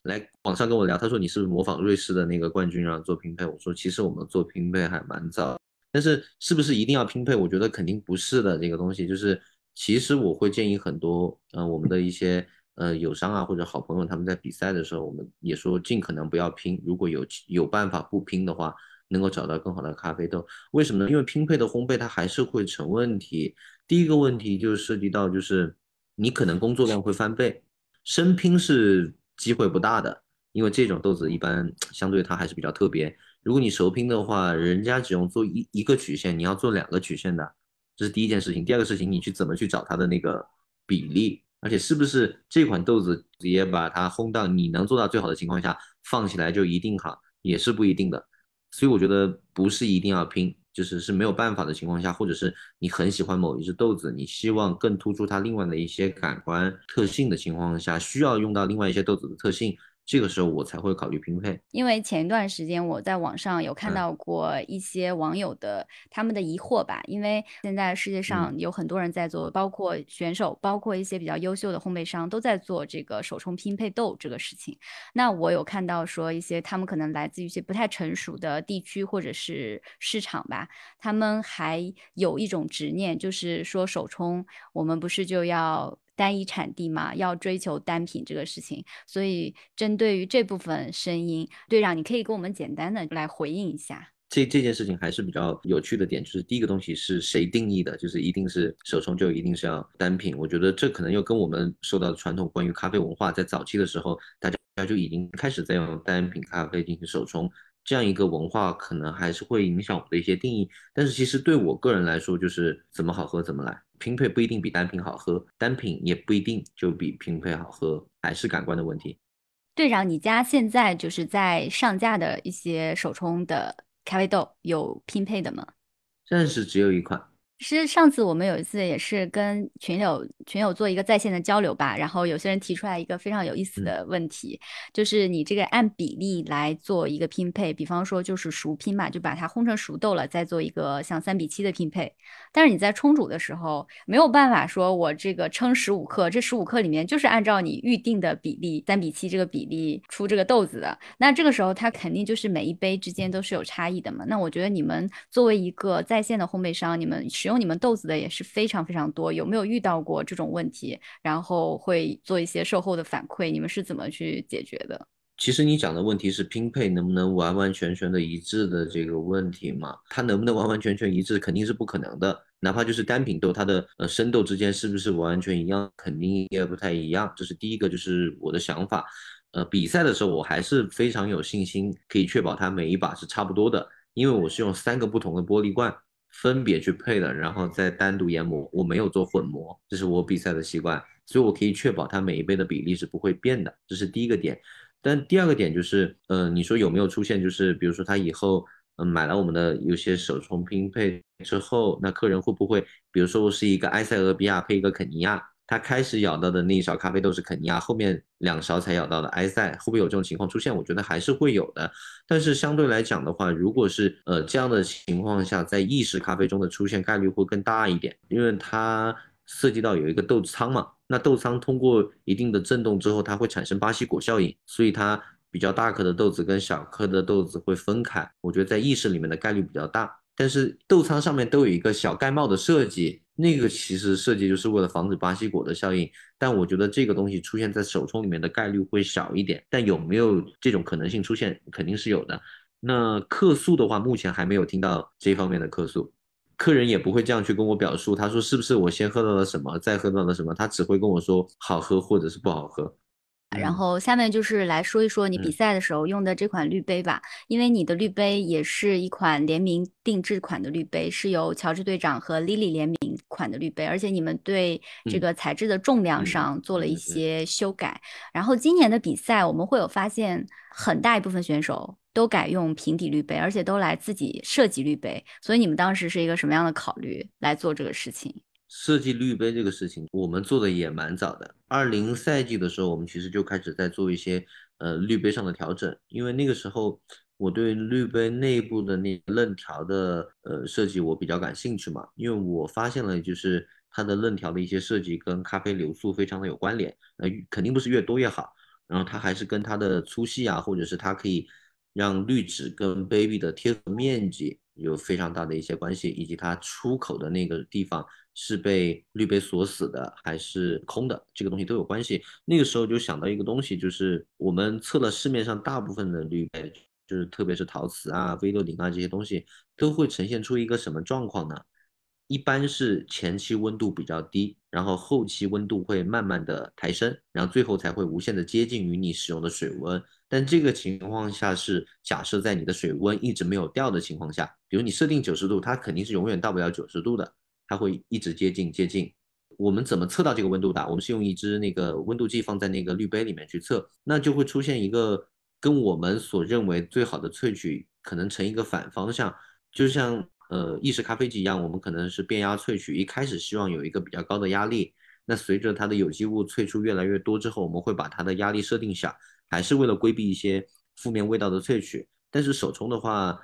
来网上跟我聊，他说你是不是模仿瑞士的那个冠军，然后做拼配？我说其实我们做拼配还蛮早，但是是不是一定要拼配？我觉得肯定不是的。这个东西就是，其实我会建议很多，呃，我们的一些呃友商啊或者好朋友，他们在比赛的时候，我们也说尽可能不要拼。如果有有办法不拼的话，能够找到更好的咖啡豆。为什么呢？因为拼配的烘焙它还是会成问题。第一个问题就涉及到，就是你可能工作量会翻倍，生拼是机会不大的，因为这种豆子一般相对它还是比较特别。如果你熟拼的话，人家只用做一一个曲线，你要做两个曲线的，这是第一件事情。第二个事情，你去怎么去找它的那个比例，而且是不是这款豆子直接把它烘到你能做到最好的情况下放起来就一定好，也是不一定的。所以我觉得不是一定要拼，就是是没有办法的情况下，或者是你很喜欢某一只豆子，你希望更突出它另外的一些感官特性的情况下，需要用到另外一些豆子的特性。这个时候我才会考虑拼配，因为前一段时间我在网上有看到过一些网友的他们的疑惑吧，因为现在世界上有很多人在做，包括选手，包括一些比较优秀的烘焙商都在做这个手冲拼配豆这个事情。那我有看到说一些他们可能来自于一些不太成熟的地区或者是市场吧，他们还有一种执念，就是说手冲我们不是就要。单一产地嘛，要追求单品这个事情，所以针对于这部分声音，队长，你可以跟我们简单的来回应一下。这这件事情还是比较有趣的点，就是第一个东西是谁定义的，就是一定是手冲就一定是要单品。我觉得这可能又跟我们受到的传统关于咖啡文化，在早期的时候，大家就已经开始在用单品咖啡进行手冲。这样一个文化可能还是会影响我的一些定义，但是其实对我个人来说，就是怎么好喝怎么来，拼配不一定比单品好喝，单品也不一定就比拼配好喝，还是感官的问题。队长，你家现在就是在上架的一些手冲的咖啡豆有拼配的吗？暂时只有一款。其实上次我们有一次也是跟群友群友做一个在线的交流吧，然后有些人提出来一个非常有意思的问题，就是你这个按比例来做一个拼配，比方说就是熟拼嘛，就把它烘成熟豆了，再做一个像三比七的拼配。但是你在冲煮的时候没有办法说我这个称十五克，这十五克里面就是按照你预定的比例三比七这个比例出这个豆子的，那这个时候它肯定就是每一杯之间都是有差异的嘛。那我觉得你们作为一个在线的烘焙商，你们使用你们豆子的也是非常非常多，有没有遇到过这种问题？然后会做一些售后的反馈，你们是怎么去解决的？其实你讲的问题是拼配能不能完完全全的一致的这个问题嘛？它能不能完完全全一致，肯定是不可能的。哪怕就是单品豆，它的呃生豆之间是不是完全一样，肯定也不太一样。这是第一个，就是我的想法。呃，比赛的时候我还是非常有信心，可以确保它每一把是差不多的，因为我是用三个不同的玻璃罐。分别去配的，然后再单独研磨，我没有做混磨，这是我比赛的习惯，所以我可以确保它每一杯的比例是不会变的，这是第一个点。但第二个点就是，呃，你说有没有出现，就是比如说他以后，嗯，买了我们的有些手冲拼配之后，那客人会不会，比如说我是一个埃塞俄比亚配一个肯尼亚？他开始咬到的那一勺咖啡豆是肯尼亚，后面两勺才咬到的埃塞，会不会有这种情况出现？我觉得还是会有的。但是相对来讲的话，如果是呃这样的情况下，在意式咖啡中的出现概率会更大一点，因为它涉及到有一个豆仓嘛，那豆仓通过一定的震动之后，它会产生巴西果效应，所以它比较大颗的豆子跟小颗的豆子会分开。我觉得在意式里面的概率比较大，但是豆仓上面都有一个小盖帽的设计。那个其实设计就是为了防止巴西果的效应，但我觉得这个东西出现在手冲里面的概率会小一点。但有没有这种可能性出现，肯定是有的。那客诉的话，目前还没有听到这方面的客诉，客人也不会这样去跟我表述。他说是不是我先喝到了什么，再喝到了什么？他只会跟我说好喝或者是不好喝。然后下面就是来说一说你比赛的时候用的这款滤杯吧，因为你的滤杯也是一款联名定制款的滤杯，是由乔治队长和 Lily 联名款的滤杯，而且你们对这个材质的重量上做了一些修改。然后今年的比赛我们会有发现，很大一部分选手都改用平底滤杯，而且都来自己设计滤杯，所以你们当时是一个什么样的考虑来做这个事情？设计滤杯这个事情，我们做的也蛮早的。二零赛季的时候，我们其实就开始在做一些呃滤杯上的调整，因为那个时候我对滤杯内部的那刃条的呃设计我比较感兴趣嘛，因为我发现了就是它的刃条的一些设计跟咖啡流速非常的有关联，呃肯定不是越多越好，然后它还是跟它的粗细啊，或者是它可以让滤纸跟杯壁的贴合面积有非常大的一些关系，以及它出口的那个地方是被滤杯锁死的还是空的，这个东西都有关系。那个时候就想到一个东西，就是我们测了市面上大部分的滤杯，就是特别是陶瓷啊、V 六零啊这些东西，都会呈现出一个什么状况呢？一般是前期温度比较低，然后后期温度会慢慢的抬升，然后最后才会无限的接近于你使用的水温。但这个情况下是假设在你的水温一直没有掉的情况下，比如你设定九十度，它肯定是永远到不了九十度的，它会一直接近接近。我们怎么测到这个温度的？我们是用一支那个温度计放在那个滤杯里面去测，那就会出现一个跟我们所认为最好的萃取可能成一个反方向，就像。呃，意式咖啡机一样，我们可能是变压萃取，一开始希望有一个比较高的压力。那随着它的有机物萃出越来越多之后，我们会把它的压力设定小，还是为了规避一些负面味道的萃取。但是手冲的话，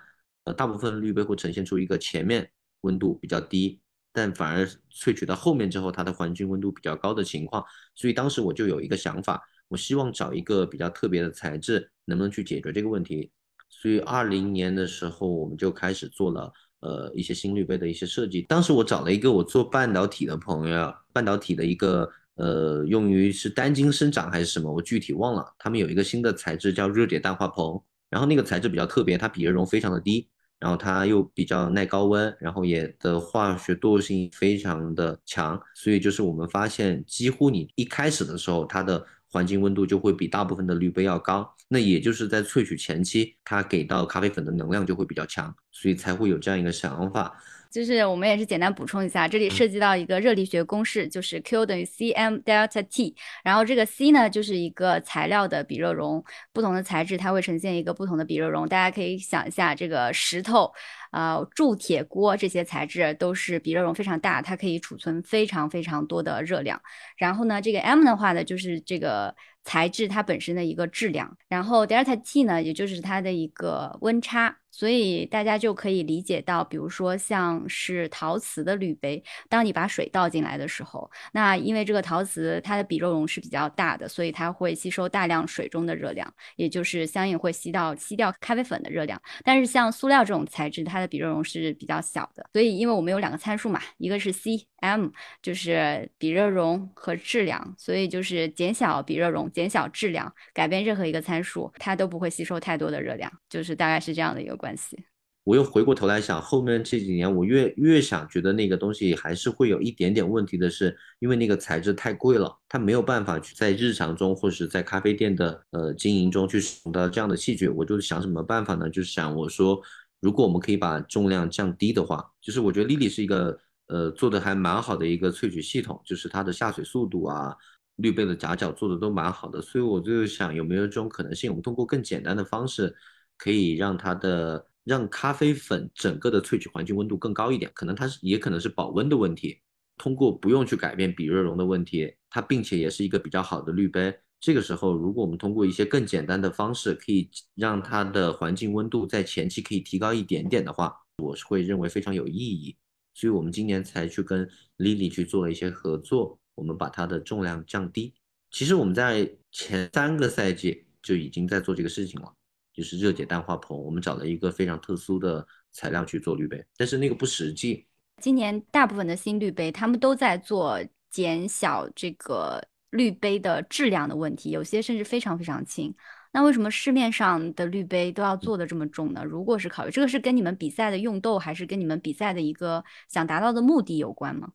呃，大部分滤杯会呈现出一个前面温度比较低，但反而萃取到后面之后，它的环境温度比较高的情况。所以当时我就有一个想法，我希望找一个比较特别的材质，能不能去解决这个问题。所以二零年的时候，我们就开始做了。呃，一些新滤杯的一些设计。当时我找了一个我做半导体的朋友，半导体的一个呃，用于是单晶生长还是什么，我具体忘了。他们有一个新的材质叫热解氮化硼，然后那个材质比较特别，它比热容非常的低，然后它又比较耐高温，然后也的化学惰性非常的强，所以就是我们发现，几乎你一开始的时候，它的环境温度就会比大部分的滤杯要高，那也就是在萃取前期，它给到咖啡粉的能量就会比较强，所以才会有这样一个想法。就是我们也是简单补充一下，这里涉及到一个热力学公式，就是 Q 等于 Cm delta T，然后这个 C 呢就是一个材料的比热容，不同的材质它会呈现一个不同的比热容，大家可以想一下，这个石头、呃铸铁锅这些材质都是比热容非常大，它可以储存非常非常多的热量。然后呢，这个 M 的话呢，就是这个。材质它本身的一个质量，然后 delta T 呢，也就是它的一个温差，所以大家就可以理解到，比如说像是陶瓷的滤杯，当你把水倒进来的时候，那因为这个陶瓷它的比热容是比较大的，所以它会吸收大量水中的热量，也就是相应会吸到吸掉咖啡粉的热量。但是像塑料这种材质，它的比热容是比较小的，所以因为我们有两个参数嘛，一个是 Cm，就是比热容和质量，所以就是减小比热容。减小质量，改变任何一个参数，它都不会吸收太多的热量，就是大概是这样的一个关系。我又回过头来想，后面这几年我越越想觉得那个东西还是会有一点点问题的，是因为那个材质太贵了，它没有办法去在日常中或是在咖啡店的呃经营中去使用到这样的器具。我就想什么办法呢？就是想我说，如果我们可以把重量降低的话，就是我觉得 Lily 是一个呃做的还蛮好的一个萃取系统，就是它的下水速度啊。滤杯的夹角做的都蛮好的，所以我就想有没有这种可能性，我们通过更简单的方式，可以让它的让咖啡粉整个的萃取环境温度更高一点，可能它是也可能是保温的问题，通过不用去改变比热容的问题，它并且也是一个比较好的滤杯。这个时候，如果我们通过一些更简单的方式，可以让它的环境温度在前期可以提高一点点的话，我是会认为非常有意义。所以我们今年才去跟 Lily 去做了一些合作。我们把它的重量降低。其实我们在前三个赛季就已经在做这个事情了，就是热解氮化硼。我们找了一个非常特殊的材料去做滤杯，但是那个不实际。今年大部分的新滤杯，他们都在做减小这个滤杯的质量的问题，有些甚至非常非常轻。那为什么市面上的滤杯都要做的这么重呢？如果是考虑这个，是跟你们比赛的用豆，还是跟你们比赛的一个想达到的目的有关吗？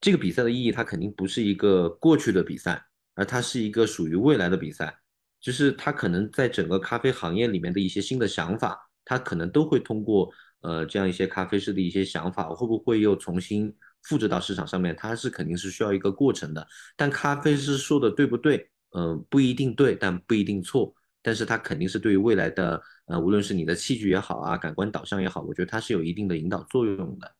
这个比赛的意义，它肯定不是一个过去的比赛，而它是一个属于未来的比赛。就是它可能在整个咖啡行业里面的一些新的想法，它可能都会通过呃这样一些咖啡师的一些想法，会不会又重新复制到市场上面？它是肯定是需要一个过程的。但咖啡师说的对不对？嗯，不一定对，但不一定错。但是它肯定是对于未来的呃，无论是你的器具也好啊，感官导向也好，我觉得它是有一定的引导作用的。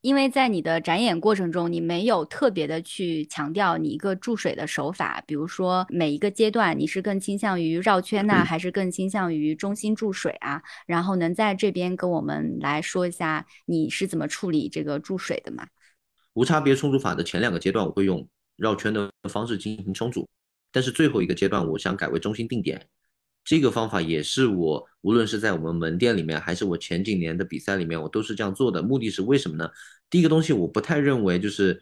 因为在你的展演过程中，你没有特别的去强调你一个注水的手法，比如说每一个阶段你是更倾向于绕圈呢，还是更倾向于中心注水啊？然后能在这边跟我们来说一下你是怎么处理这个注水的吗？无差别充足法的前两个阶段我会用绕圈的方式进行充足，但是最后一个阶段我想改为中心定点。这个方法也是我无论是在我们门店里面，还是我前几年的比赛里面，我都是这样做的。目的是为什么呢？第一个东西我不太认为就是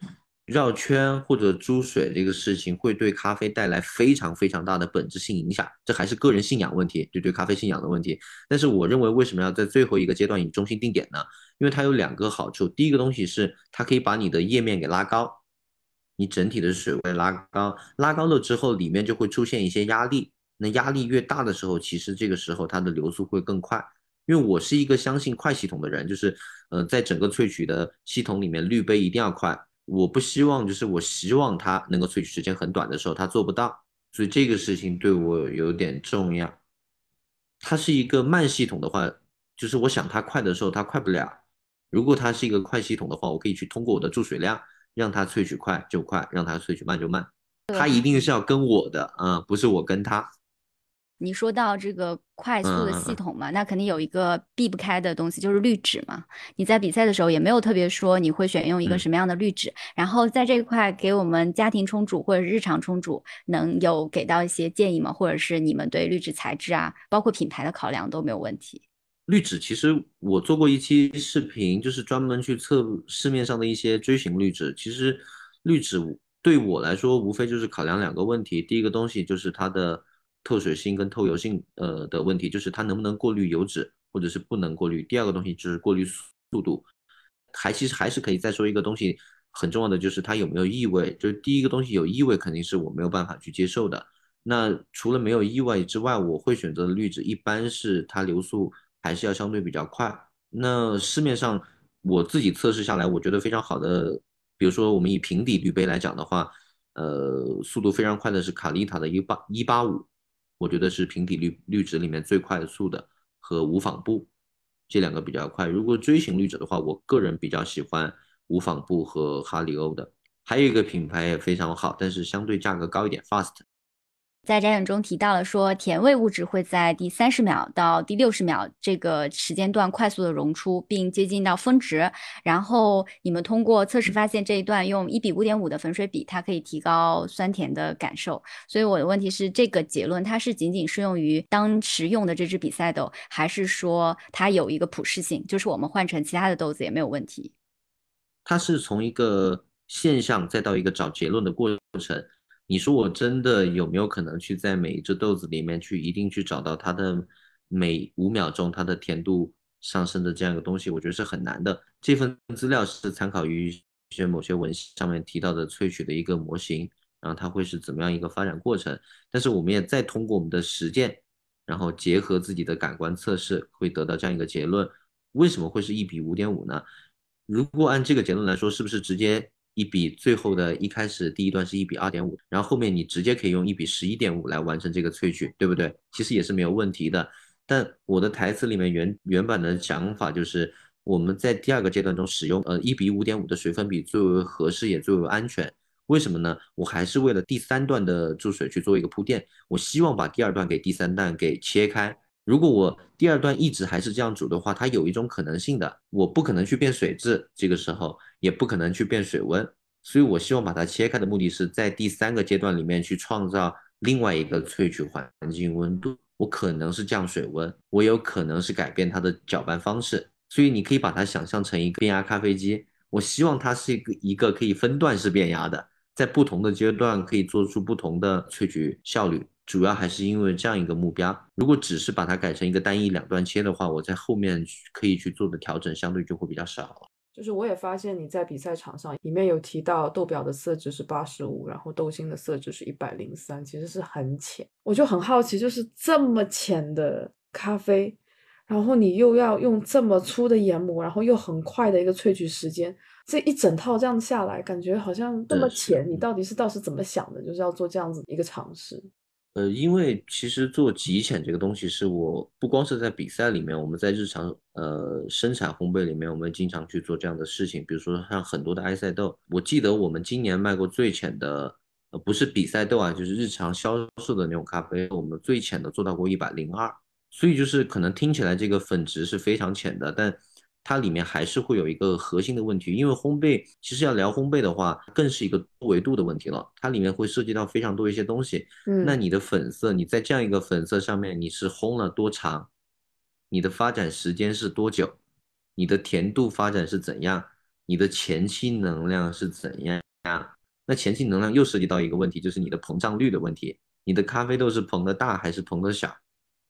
绕圈或者注水这个事情会对咖啡带来非常非常大的本质性影响，这还是个人信仰问题，就对咖啡信仰的问题。但是我认为为什么要在最后一个阶段以中心定点呢？因为它有两个好处，第一个东西是它可以把你的液面给拉高，你整体的水位拉高，拉高了之后里面就会出现一些压力，那压力越大的时候，其实这个时候它的流速会更快。因为我是一个相信快系统的人，就是，呃，在整个萃取的系统里面，滤杯一定要快。我不希望，就是我希望它能够萃取时间很短的时候，它做不到，所以这个事情对我有点重要。它是一个慢系统的话，就是我想它快的时候，它快不了。如果它是一个快系统的话，我可以去通过我的注水量，让它萃取快就快，让它萃取慢就慢。它一定是要跟我的，啊，不是我跟它。你说到这个快速的系统嘛，那肯定有一个避不开的东西，就是滤纸嘛。你在比赛的时候也没有特别说你会选用一个什么样的滤纸，然后在这一块给我们家庭冲煮或者日常冲煮能有给到一些建议吗？或者是你们对滤纸材质啊，包括品牌的考量都没有问题？滤纸其实我做过一期视频，就是专门去测市面上的一些锥形滤纸。其实滤纸对我来说，无非就是考量两个问题，第一个东西就是它的。透水性跟透油性，呃的问题就是它能不能过滤油脂，或者是不能过滤。第二个东西就是过滤速度，还其实还是可以再说一个东西，很重要的就是它有没有异味。就是第一个东西有异味，肯定是我没有办法去接受的。那除了没有异味之外，我会选择的滤纸一般是它流速还是要相对比较快。那市面上我自己测试下来，我觉得非常好的，比如说我们以平底滤杯来讲的话，呃，速度非常快的是卡丽塔的一八一八五。我觉得是平底绿绿植里面最快速的和无纺布这两个比较快。如果锥形绿植的话，我个人比较喜欢无纺布和哈里欧的。还有一个品牌也非常好，但是相对价格高一点，Fast。在展演中提到了说，甜味物质会在第三十秒到第六十秒这个时间段快速的溶出，并接近到峰值。然后你们通过测试发现，这一段用一比五点五的粉水比，它可以提高酸甜的感受。所以我的问题是，这个结论它是仅仅适用于当时用的这支比赛豆，还是说它有一个普适性，就是我们换成其他的豆子也没有问题？它是从一个现象再到一个找结论的过程。你说我真的有没有可能去在每一只豆子里面去一定去找到它的每五秒钟它的甜度上升的这样一个东西？我觉得是很难的。这份资料是参考于一些某些文献上面提到的萃取的一个模型，然后它会是怎么样一个发展过程？但是我们也再通过我们的实践，然后结合自己的感官测试，会得到这样一个结论。为什么会是一比五点五呢？如果按这个结论来说，是不是直接？一比最后的一开始第一段是一比二点五，然后后面你直接可以用一比十一点五来完成这个萃取，对不对？其实也是没有问题的。但我的台词里面原原版的想法就是我们在第二个阶段中使用呃一比五点五的水分比最为合适也最为安全。为什么呢？我还是为了第三段的注水去做一个铺垫，我希望把第二段给第三段给切开。如果我第二段一直还是这样煮的话，它有一种可能性的，我不可能去变水质，这个时候也不可能去变水温，所以我希望把它切开的目的是在第三个阶段里面去创造另外一个萃取环境温度。我可能是降水温，我有可能是改变它的搅拌方式，所以你可以把它想象成一个变压咖啡机。我希望它是一个一个可以分段式变压的，在不同的阶段可以做出不同的萃取效率。主要还是因为这样一个目标。如果只是把它改成一个单一两段切的话，我在后面可以去做的调整相对就会比较少了。就是我也发现你在比赛场上里面有提到豆表的色值是八十五，然后豆芯的色值是一百零三，其实是很浅。我就很好奇，就是这么浅的咖啡，然后你又要用这么粗的研磨，然后又很快的一个萃取时间，这一整套这样下来，感觉好像这么浅，你到底是倒是怎么想的？就是要做这样子一个尝试。呃，因为其实做极浅这个东西，是我不光是在比赛里面，我们在日常呃生产烘焙里面，我们经常去做这样的事情。比如说像很多的埃塞豆，我记得我们今年卖过最浅的，不是比赛豆啊，就是日常销售的那种咖啡，我们最浅的做到过一百零二。所以就是可能听起来这个粉值是非常浅的，但它里面还是会有一个核心的问题，因为烘焙其实要聊烘焙的话，更是一个多维度的问题了。它里面会涉及到非常多一些东西。嗯，那你的粉色，你在这样一个粉色上面，你是烘了多长？你的发展时间是多久？你的甜度发展是怎样？你的前期能量是怎样？那前期能量又涉及到一个问题，就是你的膨胀率的问题。你的咖啡豆是膨的大还是膨的小？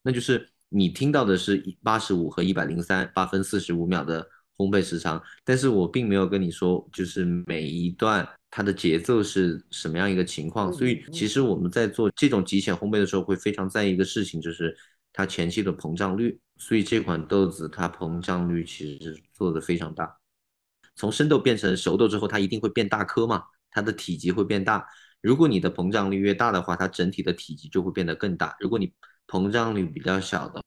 那就是你听到的是八十五和一百零三八分四十五秒的烘焙时长，但是我并没有跟你说，就是每一段它的节奏是什么样一个情况。所以其实我们在做这种极浅烘焙的时候，会非常在意一个事情，就是它前期的膨胀率。所以这款豆子它膨胀率其实做的非常大。从生豆变成熟豆之后，它一定会变大颗嘛，它的体积会变大。如果你的膨胀率越大的话，它整体的体积就会变得更大。如果你膨胀率比较小的，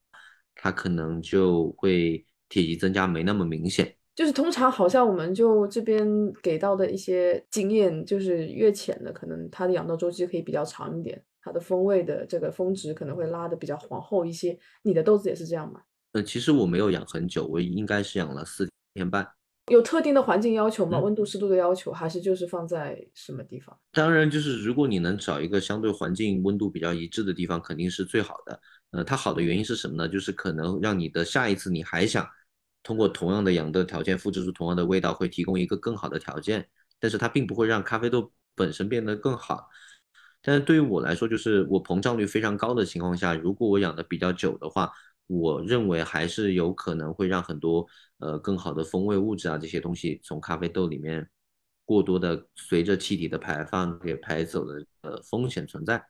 它可能就会体积增加没那么明显。就是通常好像我们就这边给到的一些经验，就是越浅的，可能它的养豆周期可以比较长一点，它的风味的这个峰值可能会拉的比较皇后一些。你的豆子也是这样吗？呃，其实我没有养很久，我应该是养了四天半。有特定的环境要求吗？温度、湿度的要求，还是就是放在什么地方？当然，就是如果你能找一个相对环境温度比较一致的地方，肯定是最好的。呃，它好的原因是什么呢？就是可能让你的下一次你还想通过同样的养的条件复制出同样的味道，会提供一个更好的条件。但是它并不会让咖啡豆本身变得更好。但是对于我来说，就是我膨胀率非常高的情况下，如果我养的比较久的话。我认为还是有可能会让很多呃更好的风味物质啊这些东西从咖啡豆里面过多的随着气体的排放给排走的呃风险存在。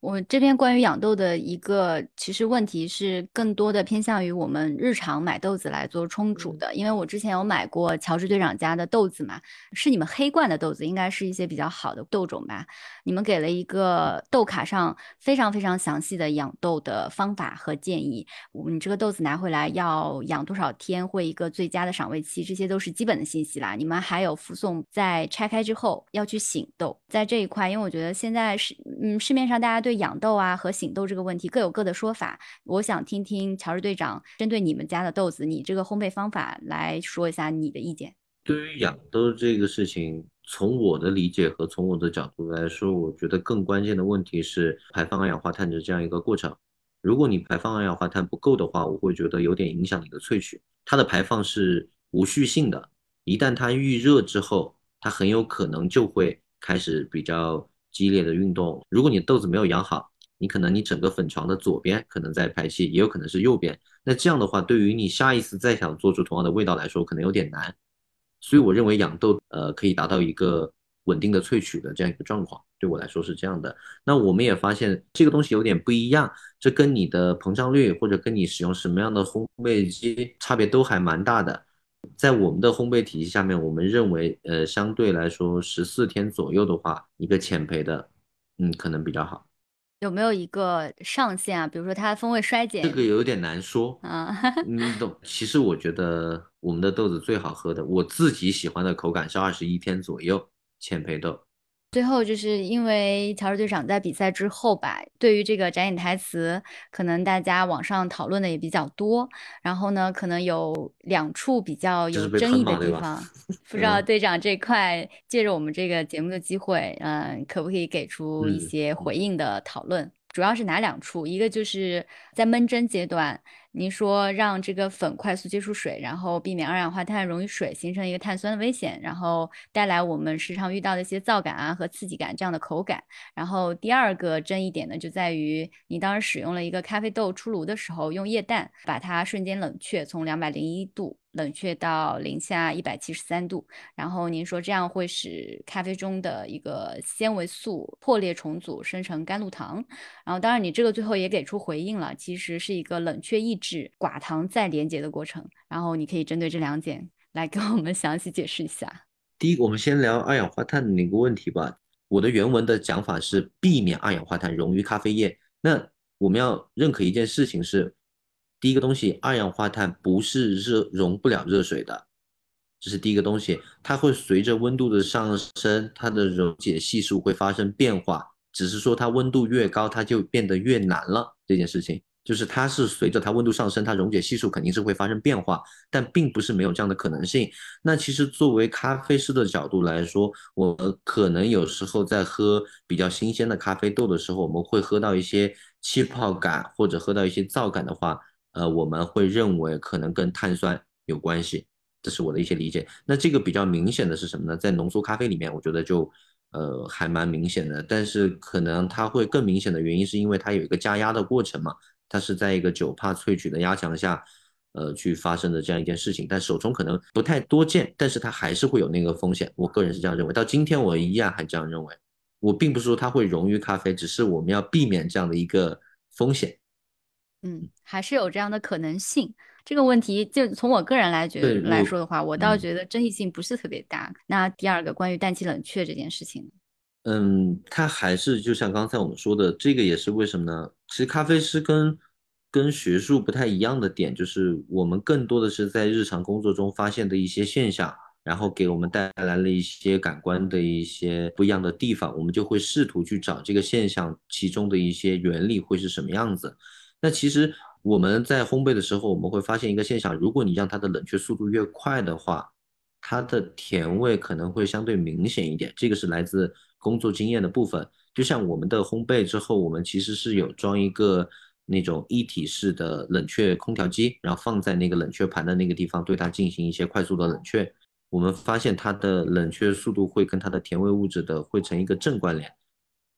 我这边关于养豆的一个其实问题是更多的偏向于我们日常买豆子来做冲煮的，因为我之前有买过乔治队长家的豆子嘛，是你们黑罐的豆子，应该是一些比较好的豆种吧。你们给了一个豆卡上非常非常详细的养豆的方法和建议，你这个豆子拿回来要养多少天，或一个最佳的赏味期，这些都是基本的信息啦。你们还有附送在拆开之后要去醒豆，在这一块，因为我觉得现在是嗯市面上大家对对养豆啊和醒豆这个问题各有各的说法，我想听听乔治队长针对你们家的豆子，你这个烘焙方法来说一下你的意见。对于养豆这个事情，从我的理解和从我的角度来说，我觉得更关键的问题是排放二氧化碳的这样一个过程。如果你排放二氧化碳不够的话，我会觉得有点影响你的萃取。它的排放是无序性的，一旦它预热之后，它很有可能就会开始比较。激烈的运动，如果你豆子没有养好，你可能你整个粉床的左边可能在排气，也有可能是右边。那这样的话，对于你下一次再想做出同样的味道来说，可能有点难。所以我认为养豆呃可以达到一个稳定的萃取的这样一个状况，对我来说是这样的。那我们也发现这个东西有点不一样，这跟你的膨胀率或者跟你使用什么样的烘焙机差别都还蛮大的。在我们的烘焙体系下面，我们认为，呃，相对来说，十四天左右的话，一个浅焙的，嗯，可能比较好。有没有一个上限啊？比如说它风味衰减？这个有点难说啊。你 懂？其实我觉得我们的豆子最好喝的，我自己喜欢的口感是二十一天左右浅焙豆。最后就是因为乔治队长在比赛之后吧，对于这个展演台词，可能大家网上讨论的也比较多。然后呢，可能有两处比较有争议的地方，不知道队长这块借着我们这个节目的机会，嗯，可不可以给出一些回应的讨论？主要是哪两处？一个就是在闷针阶段。您说让这个粉快速接触水，然后避免二氧化碳溶于水，形成一个碳酸的危险，然后带来我们时常遇到的一些燥感啊和刺激感这样的口感。然后第二个争议点呢，就在于你当时使用了一个咖啡豆出炉的时候，用液氮把它瞬间冷却，从两百零一度。冷却到零下一百七十三度，然后您说这样会使咖啡中的一个纤维素破裂重组，生成甘露糖。然后当然你这个最后也给出回应了，其实是一个冷却抑制寡糖再连接的过程。然后你可以针对这两点来跟我们详细解释一下。第一个，我们先聊二氧化碳的那个问题吧。我的原文的讲法是避免二氧化碳溶于咖啡液。那我们要认可一件事情是。第一个东西，二氧化碳不是热溶不了热水的，这是第一个东西，它会随着温度的上升，它的溶解系数会发生变化，只是说它温度越高，它就变得越难了。这件事情就是它是随着它温度上升，它溶解系数肯定是会发生变化，但并不是没有这样的可能性。那其实作为咖啡师的角度来说，我可能有时候在喝比较新鲜的咖啡豆的时候，我们会喝到一些气泡感或者喝到一些燥感的话，呃，我们会认为可能跟碳酸有关系，这是我的一些理解。那这个比较明显的是什么呢？在浓缩咖啡里面，我觉得就呃还蛮明显的，但是可能它会更明显的原因是因为它有一个加压的过程嘛。它是在一个九帕萃取的压强下，呃，去发生的这样一件事情，但手冲可能不太多见，但是它还是会有那个风险。我个人是这样认为，到今天我依然还这样认为。我并不是说它会溶于咖啡，只是我们要避免这样的一个风险。嗯，还是有这样的可能性。这个问题就从我个人来觉来说的话，我倒觉得争议性不是特别大。那第二个关于氮气冷却这件事情。嗯，它还是就像刚才我们说的，这个也是为什么呢？其实咖啡师跟跟学术不太一样的点，就是我们更多的是在日常工作中发现的一些现象，然后给我们带来了一些感官的一些不一样的地方，我们就会试图去找这个现象其中的一些原理会是什么样子。那其实我们在烘焙的时候，我们会发现一个现象，如果你让它的冷却速度越快的话，它的甜味可能会相对明显一点。这个是来自。工作经验的部分，就像我们的烘焙之后，我们其实是有装一个那种一体式的冷却空调机，然后放在那个冷却盘的那个地方，对它进行一些快速的冷却。我们发现它的冷却速度会跟它的甜味物质的会成一个正关联。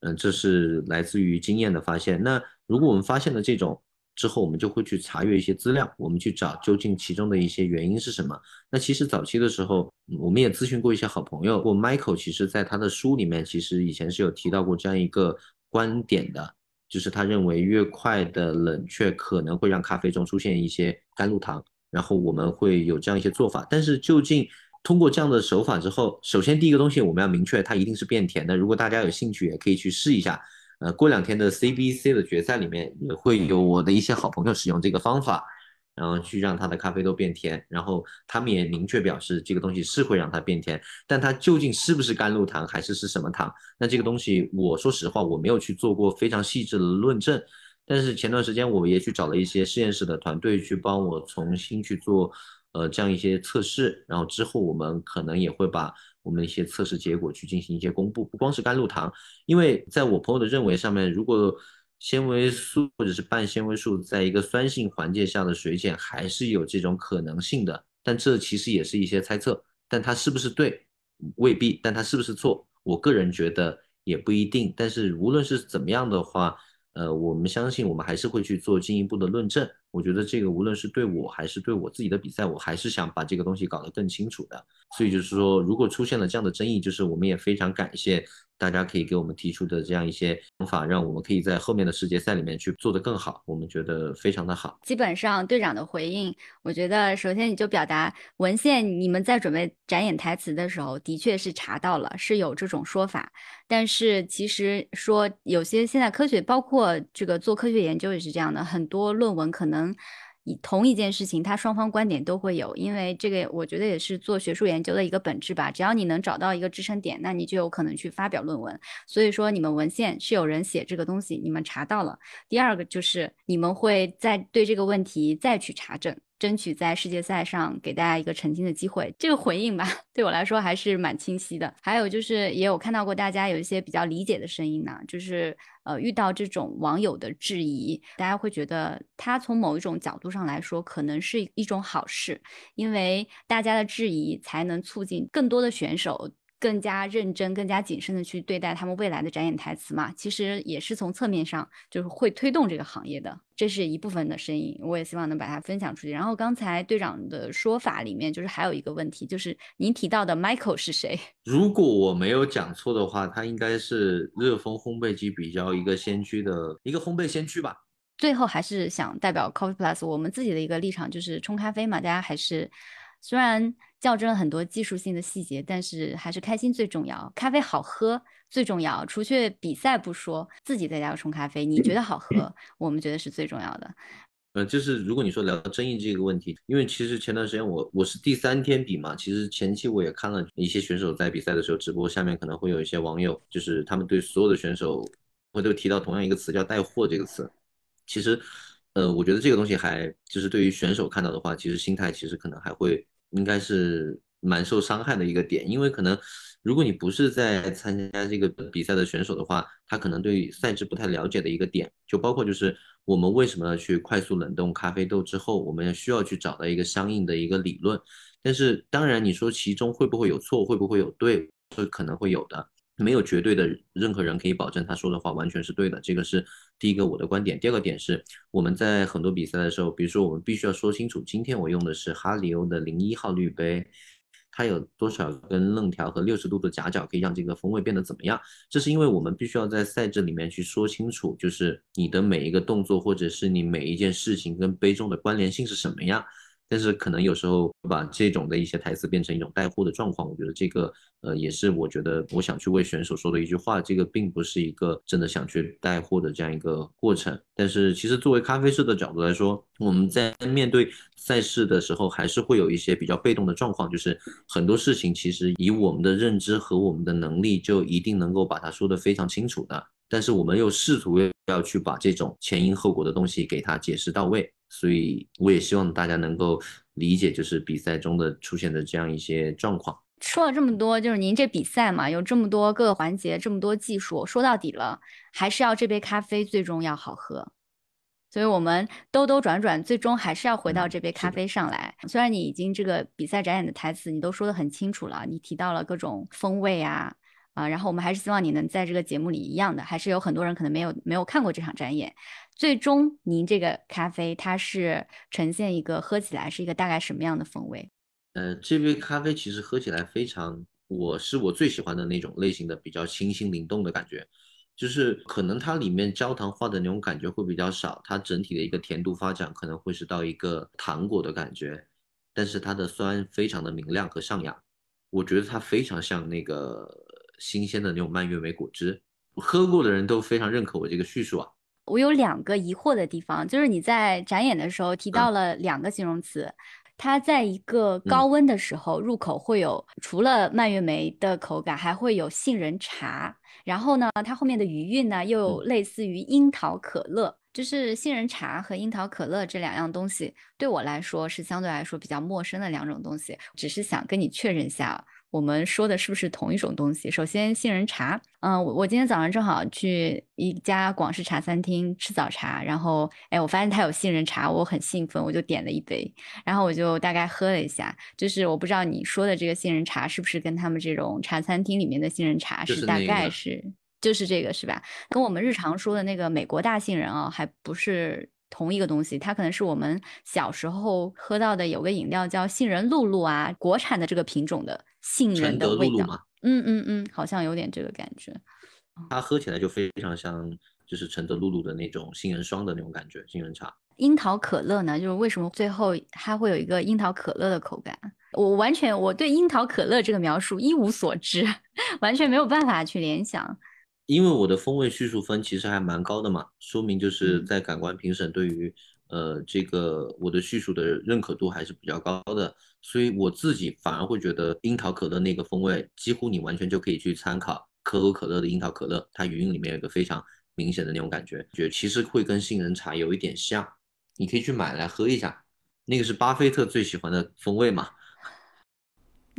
嗯，这是来自于经验的发现。那如果我们发现了这种，之后，我们就会去查阅一些资料，我们去找究竟其中的一些原因是什么。那其实早期的时候，我们也咨询过一些好朋友。我 Michael 其实在他的书里面，其实以前是有提到过这样一个观点的，就是他认为越快的冷却可能会让咖啡中出现一些甘露糖，然后我们会有这样一些做法。但是究竟通过这样的手法之后，首先第一个东西我们要明确，它一定是变甜的。如果大家有兴趣，也可以去试一下。呃，过两天的 CBC 的决赛里面也会有我的一些好朋友使用这个方法，然后去让他的咖啡豆变甜，然后他们也明确表示这个东西是会让它变甜，但它究竟是不是甘露糖还是是什么糖？那这个东西我说实话我没有去做过非常细致的论证，但是前段时间我也去找了一些实验室的团队去帮我重新去做呃这样一些测试，然后之后我们可能也会把。我们的一些测试结果去进行一些公布，不光是甘露糖，因为在我朋友的认为上面，如果纤维素或者是半纤维素在一个酸性环境下的水碱还是有这种可能性的，但这其实也是一些猜测，但它是不是对未必，但它是不是错，我个人觉得也不一定。但是无论是怎么样的话，呃，我们相信我们还是会去做进一步的论证。我觉得这个无论是对我还是对我自己的比赛，我还是想把这个东西搞得更清楚的。所以就是说，如果出现了这样的争议，就是我们也非常感谢大家可以给我们提出的这样一些想法，让我们可以在后面的世界赛里面去做得更好。我们觉得非常的好。基本上队长的回应，我觉得首先你就表达文献，你们在准备展演台词的时候，的确是查到了是有这种说法，但是其实说有些现在科学，包括这个做科学研究也是这样的，很多论文可能。同一件事情，它双方观点都会有，因为这个我觉得也是做学术研究的一个本质吧。只要你能找到一个支撑点，那你就有可能去发表论文。所以说，你们文献是有人写这个东西，你们查到了。第二个就是你们会再对这个问题再去查证。争取在世界赛上给大家一个澄清的机会。这个回应吧，对我来说还是蛮清晰的。还有就是，也有看到过大家有一些比较理解的声音呢，就是呃，遇到这种网友的质疑，大家会觉得他从某一种角度上来说，可能是一种好事，因为大家的质疑才能促进更多的选手。更加认真、更加谨慎的去对待他们未来的展演台词嘛，其实也是从侧面上就是会推动这个行业的，这是一部分的声音，我也希望能把它分享出去。然后刚才队长的说法里面，就是还有一个问题，就是您提到的 Michael 是谁？如果我没有讲错的话，他应该是热风烘焙机比较一个先驱的一个烘焙先驱吧。最后还是想代表 Coffee Plus 我们自己的一个立场，就是冲咖啡嘛，大家还是虽然。较真了很多技术性的细节，但是还是开心最重要。咖啡好喝最重要，除去比赛不说，自己在家冲咖啡，你觉得好喝，我们觉得是最重要的。嗯，就是如果你说聊到争议这个问题，因为其实前段时间我我是第三天比嘛，其实前期我也看了一些选手在比赛的时候直播，下面可能会有一些网友，就是他们对所有的选手，会都提到同样一个词叫带货这个词。其实呃，我觉得这个东西还就是对于选手看到的话，其实心态其实可能还会应该是蛮受伤害的一个点，因为可能如果你不是在参加这个比赛的选手的话，他可能对赛制不太了解的一个点，就包括就是我们为什么要去快速冷冻咖啡豆之后，我们需要去找到一个相应的一个理论。但是当然你说其中会不会有错，会不会有对，这可能会有的。没有绝对的任何人可以保证他说的话完全是对的，这个是第一个我的观点。第二个点是我们在很多比赛的时候，比如说我们必须要说清楚，今天我用的是哈里欧的零一号滤杯，它有多少根楞条和六十度的夹角可以让这个风味变得怎么样？这是因为我们必须要在赛制里面去说清楚，就是你的每一个动作或者是你每一件事情跟杯中的关联性是什么样。但是可能有时候把这种的一些台词变成一种带货的状况，我觉得这个呃也是我觉得我想去为选手说的一句话，这个并不是一个真的想去带货的这样一个过程。但是其实作为咖啡师的角度来说，我们在面对赛事的时候，还是会有一些比较被动的状况，就是很多事情其实以我们的认知和我们的能力就一定能够把它说得非常清楚的，但是我们又试图要去把这种前因后果的东西给它解释到位。所以我也希望大家能够理解，就是比赛中的出现的这样一些状况。说了这么多，就是您这比赛嘛，有这么多各个环节，这么多技术，说到底了，还是要这杯咖啡最终要好喝。所以我们兜兜转转，最终还是要回到这杯咖啡上来。虽然你已经这个比赛展演的台词你都说得很清楚了，你提到了各种风味啊。啊，然后我们还是希望你能在这个节目里一样的，还是有很多人可能没有没有看过这场展演。最终，您这个咖啡它是呈现一个喝起来是一个大概什么样的风味？呃，这杯咖啡其实喝起来非常，我是我最喜欢的那种类型的，比较清新灵动的感觉，就是可能它里面焦糖化的那种感觉会比较少，它整体的一个甜度发展可能会是到一个糖果的感觉，但是它的酸非常的明亮和上扬，我觉得它非常像那个。新鲜的那种蔓越莓果汁，喝过的人都非常认可我这个叙述啊。我有两个疑惑的地方，就是你在展演的时候提到了两个形容词，它在一个高温的时候入口会有除了蔓越莓的口感，还会有杏仁茶，然后呢，它后面的余韵呢又类似于樱桃可乐，就是杏仁茶和樱桃可乐这两样东西对我来说是相对来说比较陌生的两种东西，只是想跟你确认一下。我们说的是不是同一种东西？首先，杏仁茶，嗯，我我今天早上正好去一家广式茶餐厅吃早茶，然后，哎，我发现它有杏仁茶，我很兴奋，我就点了一杯，然后我就大概喝了一下，就是我不知道你说的这个杏仁茶是不是跟他们这种茶餐厅里面的杏仁茶是大概是，就是这个是吧？跟我们日常说的那个美国大杏仁啊，还不是。同一个东西，它可能是我们小时候喝到的，有个饮料叫杏仁露露啊，国产的这个品种的杏仁的味道。嗯嗯嗯，好像有点这个感觉。它喝起来就非常像，就是承德露露的那种杏仁霜的那种感觉，杏仁茶。樱桃可乐呢，就是为什么最后它会有一个樱桃可乐的口感？我完全我对樱桃可乐这个描述一无所知，完全没有办法去联想。因为我的风味叙述分其实还蛮高的嘛，说明就是在感官评审对于呃这个我的叙述的认可度还是比较高的，所以我自己反而会觉得樱桃可乐那个风味几乎你完全就可以去参考可口可乐的樱桃可乐，它语音里面有个非常明显的那种感觉，觉其实会跟杏仁茶有一点像，你可以去买来喝一下，那个是巴菲特最喜欢的风味嘛。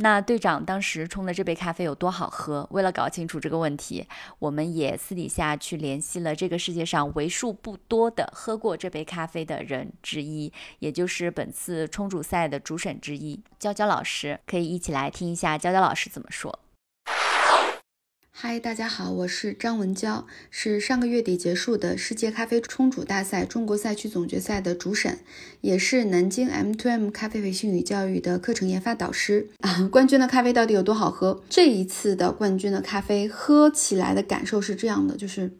那队长当时冲的这杯咖啡有多好喝？为了搞清楚这个问题，我们也私底下去联系了这个世界上为数不多的喝过这杯咖啡的人之一，也就是本次冲煮赛的主审之一，娇娇老师，可以一起来听一下娇娇老师怎么说。嗨，大家好，我是张文娇，是上个月底结束的世界咖啡冲煮大赛中国赛区总决赛的主审，也是南京 M2M 咖啡培训与教育的课程研发导师。啊，冠军的咖啡到底有多好喝？这一次的冠军的咖啡喝起来的感受是这样的，就是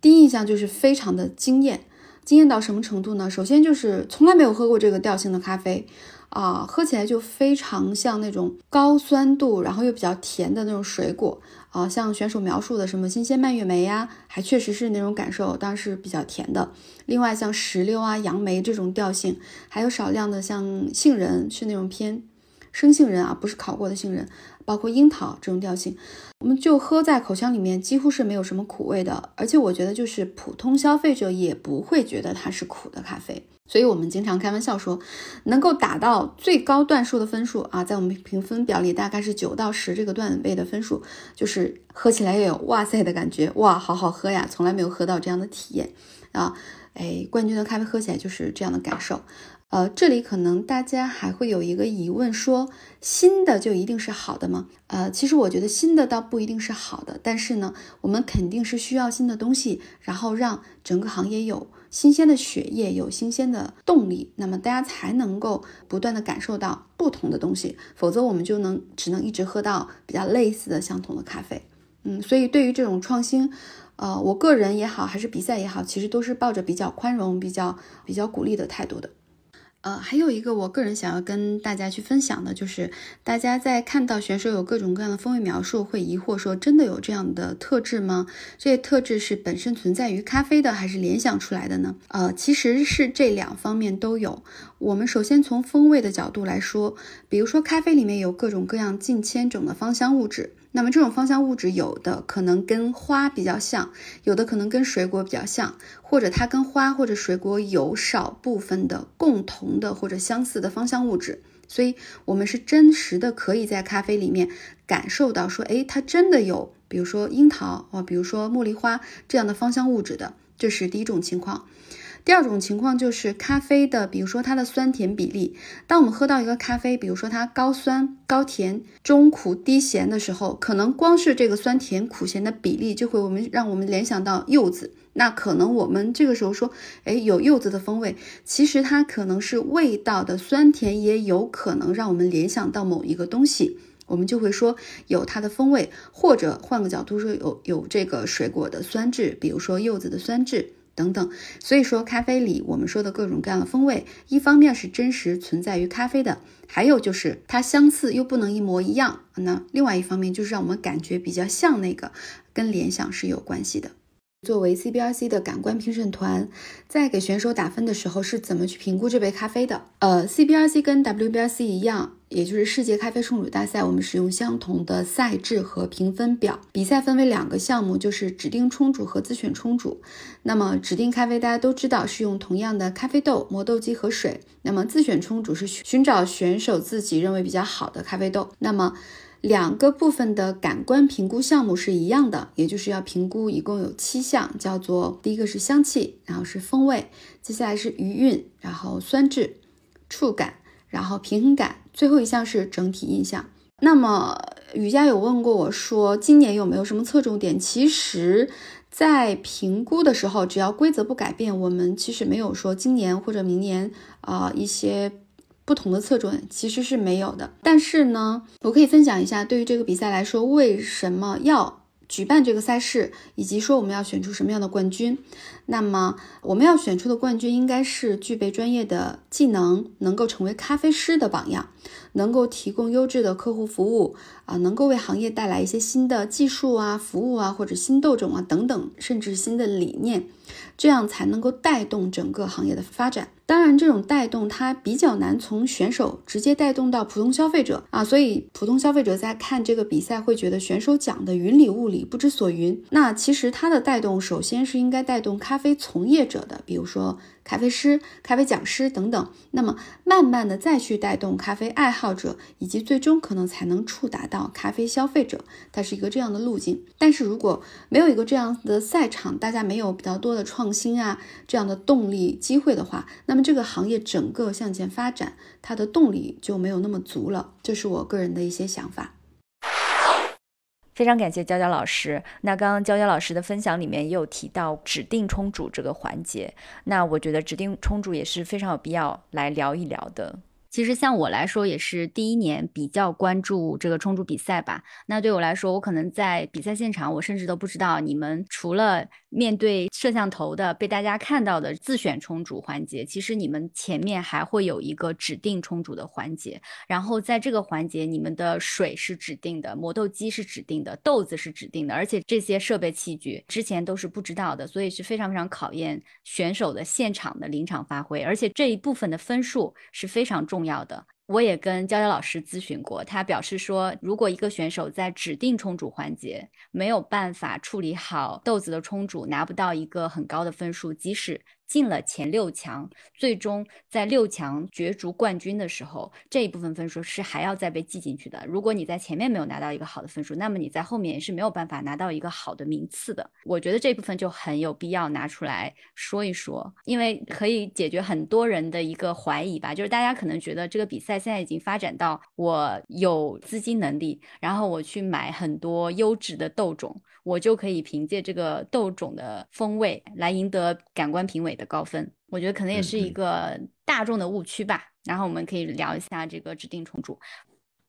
第一印象就是非常的惊艳，惊艳到什么程度呢？首先就是从来没有喝过这个调性的咖啡。啊，喝起来就非常像那种高酸度，然后又比较甜的那种水果啊，像选手描述的什么新鲜蔓越莓呀，还确实是那种感受，当然是比较甜的。另外像石榴啊、杨梅这种调性，还有少量的像杏仁，是那种偏生杏仁啊，不是烤过的杏仁，包括樱桃这种调性，我们就喝在口腔里面几乎是没有什么苦味的，而且我觉得就是普通消费者也不会觉得它是苦的咖啡。所以我们经常开玩笑说，能够达到最高段数的分数啊，在我们评分表里大概是九到十这个段位的分数，就是喝起来也有哇塞的感觉，哇，好好喝呀，从来没有喝到这样的体验啊，哎，冠军的咖啡喝起来就是这样的感受。呃，这里可能大家还会有一个疑问，说新的就一定是好的吗？呃，其实我觉得新的倒不一定是好的，但是呢，我们肯定是需要新的东西，然后让整个行业有新鲜的血液，有新鲜的动力，那么大家才能够不断的感受到不同的东西，否则我们就能只能一直喝到比较类似的相同的咖啡。嗯，所以对于这种创新，呃，我个人也好，还是比赛也好，其实都是抱着比较宽容、比较比较鼓励的态度的。呃，还有一个我个人想要跟大家去分享的，就是大家在看到选手有各种各样的风味描述，会疑惑说，真的有这样的特质吗？这些特质是本身存在于咖啡的，还是联想出来的呢？呃，其实是这两方面都有。我们首先从风味的角度来说，比如说咖啡里面有各种各样近千种的芳香物质。那么这种芳香物质有的可能跟花比较像，有的可能跟水果比较像，或者它跟花或者水果有少部分的共同的或者相似的芳香物质，所以我们是真实的可以在咖啡里面感受到说，哎，它真的有，比如说樱桃啊，比如说茉莉花这样的芳香物质的，这是第一种情况。第二种情况就是咖啡的，比如说它的酸甜比例。当我们喝到一个咖啡，比如说它高酸、高甜、中苦、低咸的时候，可能光是这个酸甜苦咸的比例就会我们让我们联想到柚子。那可能我们这个时候说，哎，有柚子的风味，其实它可能是味道的酸甜，也有可能让我们联想到某一个东西，我们就会说有它的风味，或者换个角度说，有有这个水果的酸质，比如说柚子的酸质。等等，所以说咖啡里我们说的各种各样的风味，一方面是真实存在于咖啡的，还有就是它相似又不能一模一样。那另外一方面就是让我们感觉比较像那个，跟联想是有关系的。作为 CBRC 的感官评审团，在给选手打分的时候是怎么去评估这杯咖啡的？呃，CBRC 跟 WBRC 一样，也就是世界咖啡冲煮大赛，我们使用相同的赛制和评分表。比赛分为两个项目，就是指定冲煮和自选冲煮。那么指定咖啡大家都知道是用同样的咖啡豆、磨豆机和水。那么自选冲煮是寻找选手自己认为比较好的咖啡豆。那么两个部分的感官评估项目是一样的，也就是要评估一共有七项，叫做第一个是香气，然后是风味，接下来是余韵，然后酸质、触感，然后平衡感，最后一项是整体印象。那么雨佳有问过我说，今年有没有什么侧重点？其实，在评估的时候，只要规则不改变，我们其实没有说今年或者明年啊一些。不同的侧重其实是没有的，但是呢，我可以分享一下，对于这个比赛来说，为什么要举办这个赛事，以及说我们要选出什么样的冠军。那么我们要选出的冠军应该是具备专业的技能，能够成为咖啡师的榜样，能够提供优质的客户服务啊，能够为行业带来一些新的技术啊、服务啊，或者新豆种啊等等，甚至新的理念，这样才能够带动整个行业的发展。当然，这种带动它比较难从选手直接带动到普通消费者啊，所以普通消费者在看这个比赛会觉得选手讲的云里雾里，不知所云。那其实它的带动，首先是应该带动咖啡从业者的，比如说。咖啡师、咖啡讲师等等，那么慢慢的再去带动咖啡爱好者，以及最终可能才能触达到咖啡消费者，它是一个这样的路径。但是如果没有一个这样的赛场，大家没有比较多的创新啊这样的动力机会的话，那么这个行业整个向前发展，它的动力就没有那么足了。这是我个人的一些想法。非常感谢娇娇老师。那刚刚娇娇老师的分享里面也有提到指定冲煮这个环节，那我觉得指定冲煮也是非常有必要来聊一聊的。其实像我来说，也是第一年比较关注这个冲煮比赛吧。那对我来说，我可能在比赛现场，我甚至都不知道你们除了面对摄像头的被大家看到的自选冲煮环节，其实你们前面还会有一个指定冲煮的环节。然后在这个环节，你们的水是指定的，磨豆机是指定的，豆子是指定的，而且这些设备器具之前都是不知道的，所以是非常非常考验选手的现场的临场发挥。而且这一部分的分数是非常重。要的，我也跟娇娇老师咨询过，他表示说，如果一个选手在指定冲煮环节没有办法处理好豆子的冲煮，拿不到一个很高的分数，即使进了前六强，最终在六强角逐冠军的时候，这一部分分数是还要再被记进去的。如果你在前面没有拿到一个好的分数，那么你在后面也是没有办法拿到一个好的名次的。我觉得这部分就很有必要拿出来说一说，因为可以解决很多人的一个怀疑吧，就是大家可能觉得这个比赛现在已经发展到我有资金能力，然后我去买很多优质的豆种，我就可以凭借这个豆种的风味来赢得感官评委的高分。我觉得可能也是一个大众的误区吧。然后我们可以聊一下这个指定重组。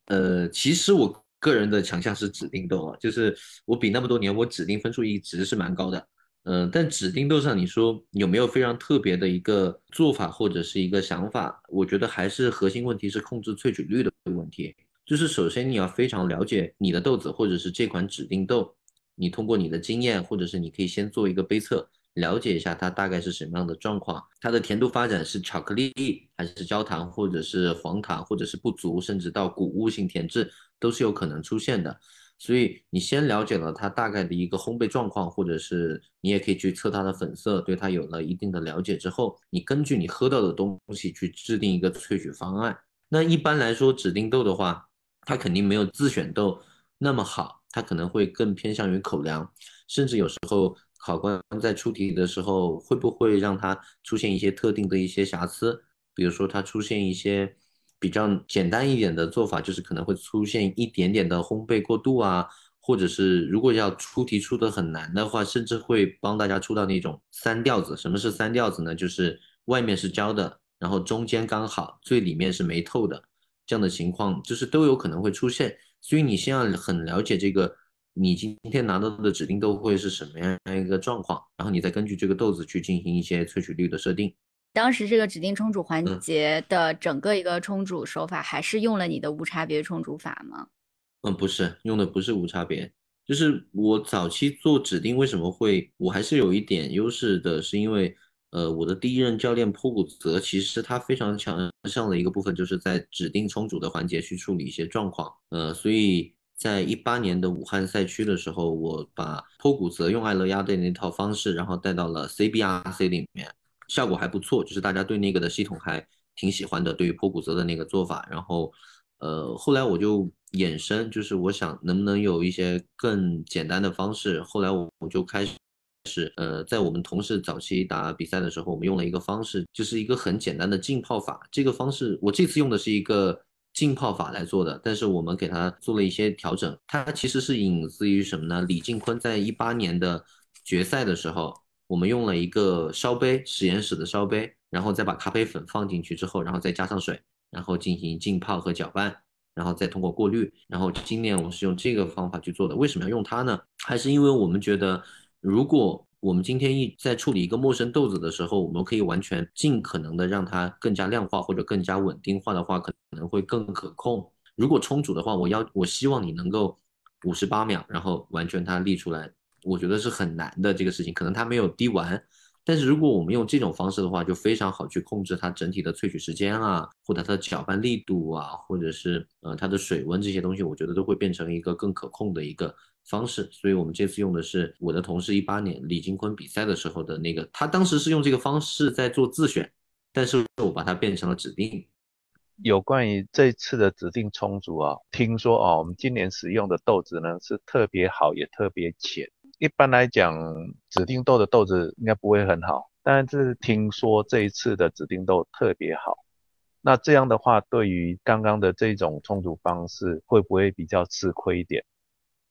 呃，其实我个人的强项是指定豆啊，就是我比那么多年我指定分数一直是蛮高的。嗯，但指定豆上你说有没有非常特别的一个做法或者是一个想法？我觉得还是核心问题是控制萃取率的问题。就是首先你要非常了解你的豆子或者是这款指定豆，你通过你的经验或者是你可以先做一个杯测，了解一下它大概是什么样的状况，它的甜度发展是巧克力还是焦糖或者是黄糖或者是不足，甚至到谷物性甜质都是有可能出现的。所以你先了解了它大概的一个烘焙状况，或者是你也可以去测它的粉色，对它有了一定的了解之后，你根据你喝到的东西去制定一个萃取方案。那一般来说，指定豆的话，它肯定没有自选豆那么好，它可能会更偏向于口粮，甚至有时候考官在出题的时候会不会让它出现一些特定的一些瑕疵，比如说它出现一些。比较简单一点的做法就是可能会出现一点点的烘焙过度啊，或者是如果要出题出的很难的话，甚至会帮大家出到那种三调子。什么是三调子呢？就是外面是焦的，然后中间刚好，最里面是没透的，这样的情况就是都有可能会出现。所以你先要很了解这个你今天拿到的指定豆会是什么样一个状况，然后你再根据这个豆子去进行一些萃取率的设定。当时这个指定冲煮环节的整个一个冲煮手法，还是用了你的无差别冲煮法吗？嗯，不是，用的不是无差别。就是我早期做指定，为什么会我还是有一点优势的，是因为呃，我的第一任教练坡谷泽，其实他非常强项的一个部分，就是在指定冲煮的环节去处理一些状况。呃，所以在一八年的武汉赛区的时候，我把坡谷泽用艾乐压的那套方式，然后带到了 CBRC 里面。效果还不错，就是大家对那个的系统还挺喜欢的，对于破骨泽的那个做法。然后，呃，后来我就衍生，就是我想能不能有一些更简单的方式。后来我我就开始，是呃，在我们同事早期打比赛的时候，我们用了一个方式，就是一个很简单的浸泡法。这个方式我这次用的是一个浸泡法来做的，但是我们给它做了一些调整。它其实是引自于什么呢？李靖坤在一八年的决赛的时候。我们用了一个烧杯，实验室的烧杯，然后再把咖啡粉放进去之后，然后再加上水，然后进行浸泡和搅拌，然后再通过过滤。然后今年我是用这个方法去做的。为什么要用它呢？还是因为我们觉得，如果我们今天一在处理一个陌生豆子的时候，我们可以完全尽可能的让它更加量化或者更加稳定化的话，可能会更可控。如果充足的话，我要我希望你能够五十八秒，然后完全它立出来。我觉得是很难的这个事情，可能它没有滴完，但是如果我们用这种方式的话，就非常好去控制它整体的萃取时间啊，或者它的搅拌力度啊，或者是呃它的水温这些东西，我觉得都会变成一个更可控的一个方式。所以我们这次用的是我的同事一八年李金坤比赛的时候的那个，他当时是用这个方式在做自选，但是我把它变成了指定。有关于这次的指定充足啊，听说哦，我们今年使用的豆子呢是特别好，也特别浅。一般来讲，指定豆的豆子应该不会很好，但是听说这一次的指定豆特别好。那这样的话，对于刚刚的这种冲煮方式，会不会比较吃亏一点？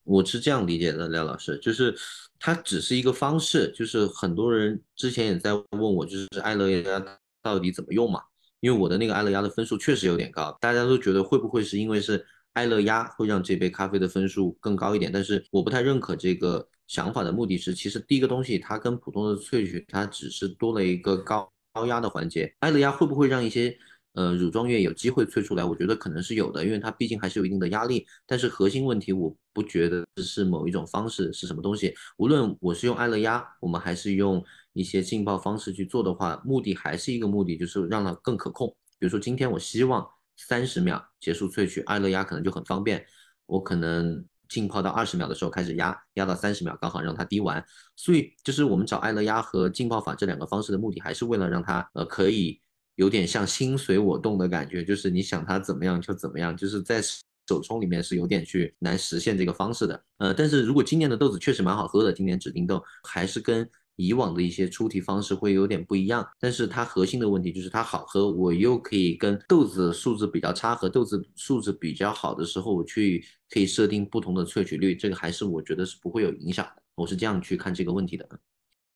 我是这样理解的，廖老师，就是它只是一个方式，就是很多人之前也在问我，就是艾乐压到底怎么用嘛？因为我的那个艾乐压的分数确实有点高，大家都觉得会不会是因为是爱乐压会让这杯咖啡的分数更高一点？但是我不太认可这个。想法的目的是，其实第一个东西它跟普通的萃取，它只是多了一个高高压的环节。爱乐压会不会让一些呃乳状液有机会萃出来？我觉得可能是有的，因为它毕竟还是有一定的压力。但是核心问题，我不觉得是某一种方式是什么东西。无论我是用爱乐压，我们还是用一些浸泡方式去做的话，目的还是一个目的，就是让它更可控。比如说今天我希望三十秒结束萃取，爱乐压可能就很方便，我可能浸泡到二十秒的时候开始压，压到三十秒刚好让它滴完。所以就是我们找爱乐压和浸泡法这两个方式的目的，还是为了让它呃可以有点像心随我动的感觉，就是你想它怎么样就怎么样，就是在。手冲里面是有点去难实现这个方式的，呃，但是如果今年的豆子确实蛮好喝的，今年指定豆还是跟以往的一些出题方式会有点不一样，但是它核心的问题就是它好喝，我又可以跟豆子素质比较差和豆子素质比较好的时候，我去可以设定不同的萃取率，这个还是我觉得是不会有影响的，我是这样去看这个问题的。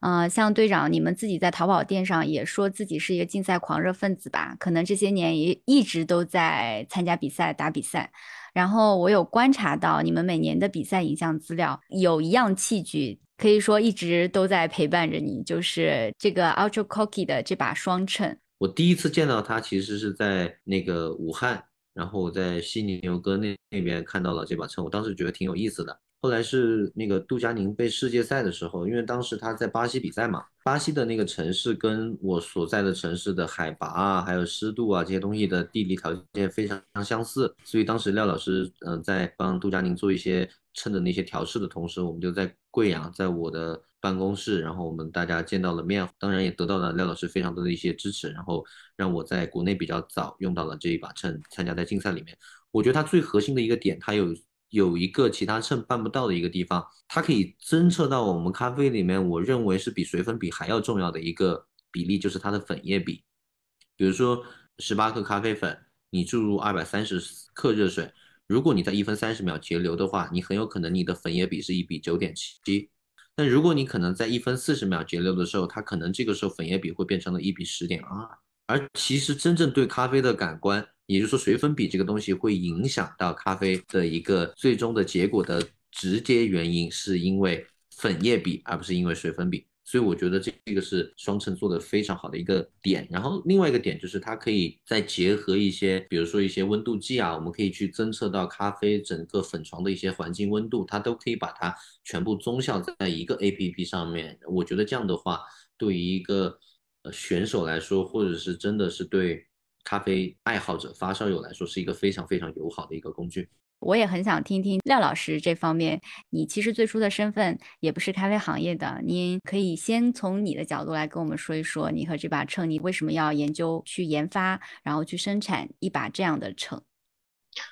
呃，像队长，你们自己在淘宝店上也说自己是一个竞赛狂热分子吧？可能这些年也一直都在参加比赛、打比赛。然后我有观察到你们每年的比赛影像资料，有一样器具可以说一直都在陪伴着你，就是这个 Ultra Cocky 的这把双秤。我第一次见到它，其实是在那个武汉，然后我在犀牛哥那那边看到了这把秤，我当时觉得挺有意思的。后来是那个杜佳宁被世界赛的时候，因为当时他在巴西比赛嘛，巴西的那个城市跟我所在的城市的海拔啊，还有湿度啊这些东西的地理条件非常相似，所以当时廖老师嗯在帮杜佳宁做一些称的那些调试的同时，我们就在贵阳，在我的办公室，然后我们大家见到了面，当然也得到了廖老师非常多的一些支持，然后让我在国内比较早用到了这一把秤，参加在竞赛里面，我觉得它最核心的一个点，它有。有一个其他秤办不到的一个地方，它可以侦测到我们咖啡里面，我认为是比水粉比还要重要的一个比例，就是它的粉液比。比如说十八克咖啡粉，你注入二百三十克热水，如果你在一分三十秒节流的话，你很有可能你的粉液比是一比九点七。但如果你可能在一分四十秒节流的时候，它可能这个时候粉液比会变成了一比十点二。而其实真正对咖啡的感官。也就是说，水粉比这个东西会影响到咖啡的一个最终的结果的直接原因，是因为粉液比，而不是因为水粉比。所以我觉得这这个是双秤做的非常好的一个点。然后另外一个点就是它可以再结合一些，比如说一些温度计啊，我们可以去侦测到咖啡整个粉床的一些环境温度，它都可以把它全部综效在一个 APP 上面。我觉得这样的话，对于一个呃选手来说，或者是真的是对。咖啡爱好者、发烧友来说是一个非常非常友好的一个工具。我也很想听听廖老师这方面，你其实最初的身份也不是咖啡行业的，您可以先从你的角度来跟我们说一说，你和这把秤，你为什么要研究、去研发，然后去生产一把这样的秤？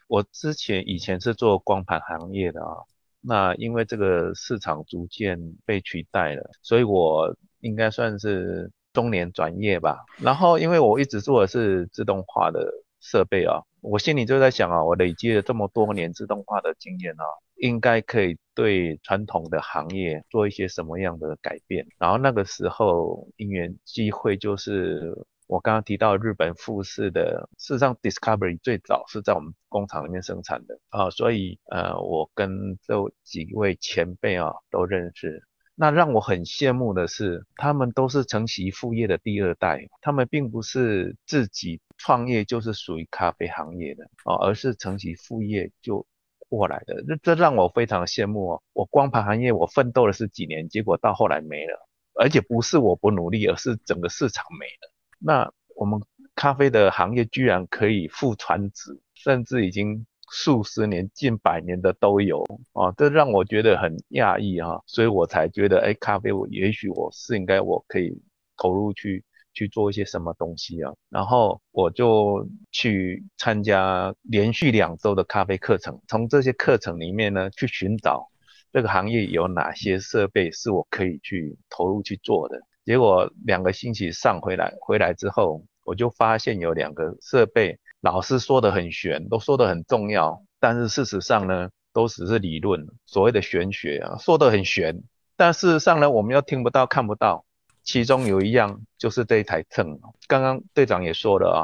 我之前以前是做光盘行业的啊，那因为这个市场逐渐被取代了，所以我应该算是。中年转业吧，然后因为我一直做的是自动化的设备啊，我心里就在想啊，我累积了这么多年自动化的经验啊，应该可以对传统的行业做一些什么样的改变。然后那个时候因缘机会就是我刚刚提到日本富士的，事实上 Discovery 最早是在我们工厂里面生产的啊，所以呃，我跟这几位前辈啊都认识。那让我很羡慕的是，他们都是承袭父业的第二代，他们并不是自己创业就是属于咖啡行业的哦，而是承袭副业就过来的，这这让我非常羡慕哦。我光盘行业我奋斗了是几年，结果到后来没了，而且不是我不努力，而是整个市场没了。那我们咖啡的行业居然可以复传子，甚至已经。数十年、近百年的都有啊，这让我觉得很讶异哈，所以我才觉得，哎，咖啡我也许我是应该我可以投入去去做一些什么东西啊，然后我就去参加连续两周的咖啡课程，从这些课程里面呢，去寻找这个行业有哪些设备是我可以去投入去做的。结果两个星期上回来，回来之后，我就发现有两个设备。老师说的很玄，都说的很重要，但是事实上呢，都只是理论，所谓的玄学啊，说的很玄，但事实上呢，我们又听不到、看不到。其中有一样就是这一台秤，刚刚队长也说了啊，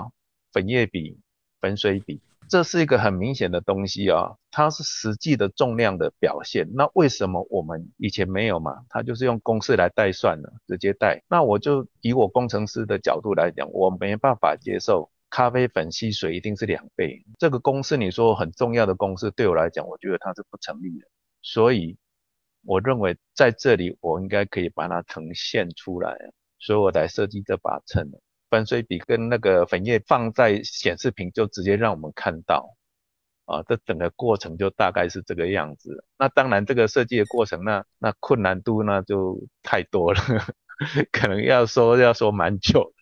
粉液比、粉水比，这是一个很明显的东西啊，它是实际的重量的表现。那为什么我们以前没有嘛？它就是用公式来代算的，直接代。那我就以我工程师的角度来讲，我没办法接受。咖啡粉吸水一定是两倍，这个公式你说很重要的公式，对我来讲，我觉得它是不成立的。所以我认为在这里我应该可以把它呈现出来，所以我才设计这把秤。粉水比跟那个粉液放在显示屏就直接让我们看到，啊，这整个过程就大概是这个样子。那当然这个设计的过程呢，那困难度那就太多了，可能要说要说蛮久。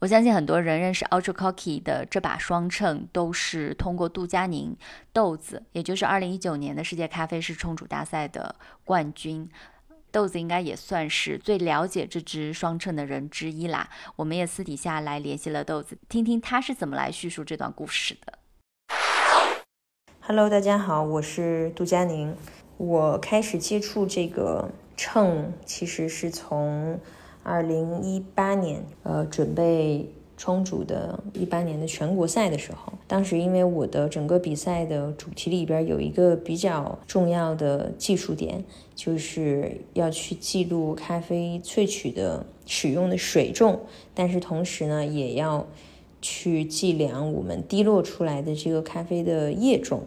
我相信很多人认识 Ultra Coffee 的这把双秤，都是通过杜佳宁豆子，也就是二零一九年的世界咖啡师冲煮大赛的冠军。豆子应该也算是最了解这只双秤的人之一啦。我们也私底下来联系了豆子，听听他是怎么来叙述这段故事的。Hello，大家好，我是杜佳宁。我开始接触这个秤，其实是从二零一八年，呃，准备。冲煮的一八年的全国赛的时候，当时因为我的整个比赛的主题里边有一个比较重要的技术点，就是要去记录咖啡萃取的使用的水重，但是同时呢，也要去计量我们滴落出来的这个咖啡的液重。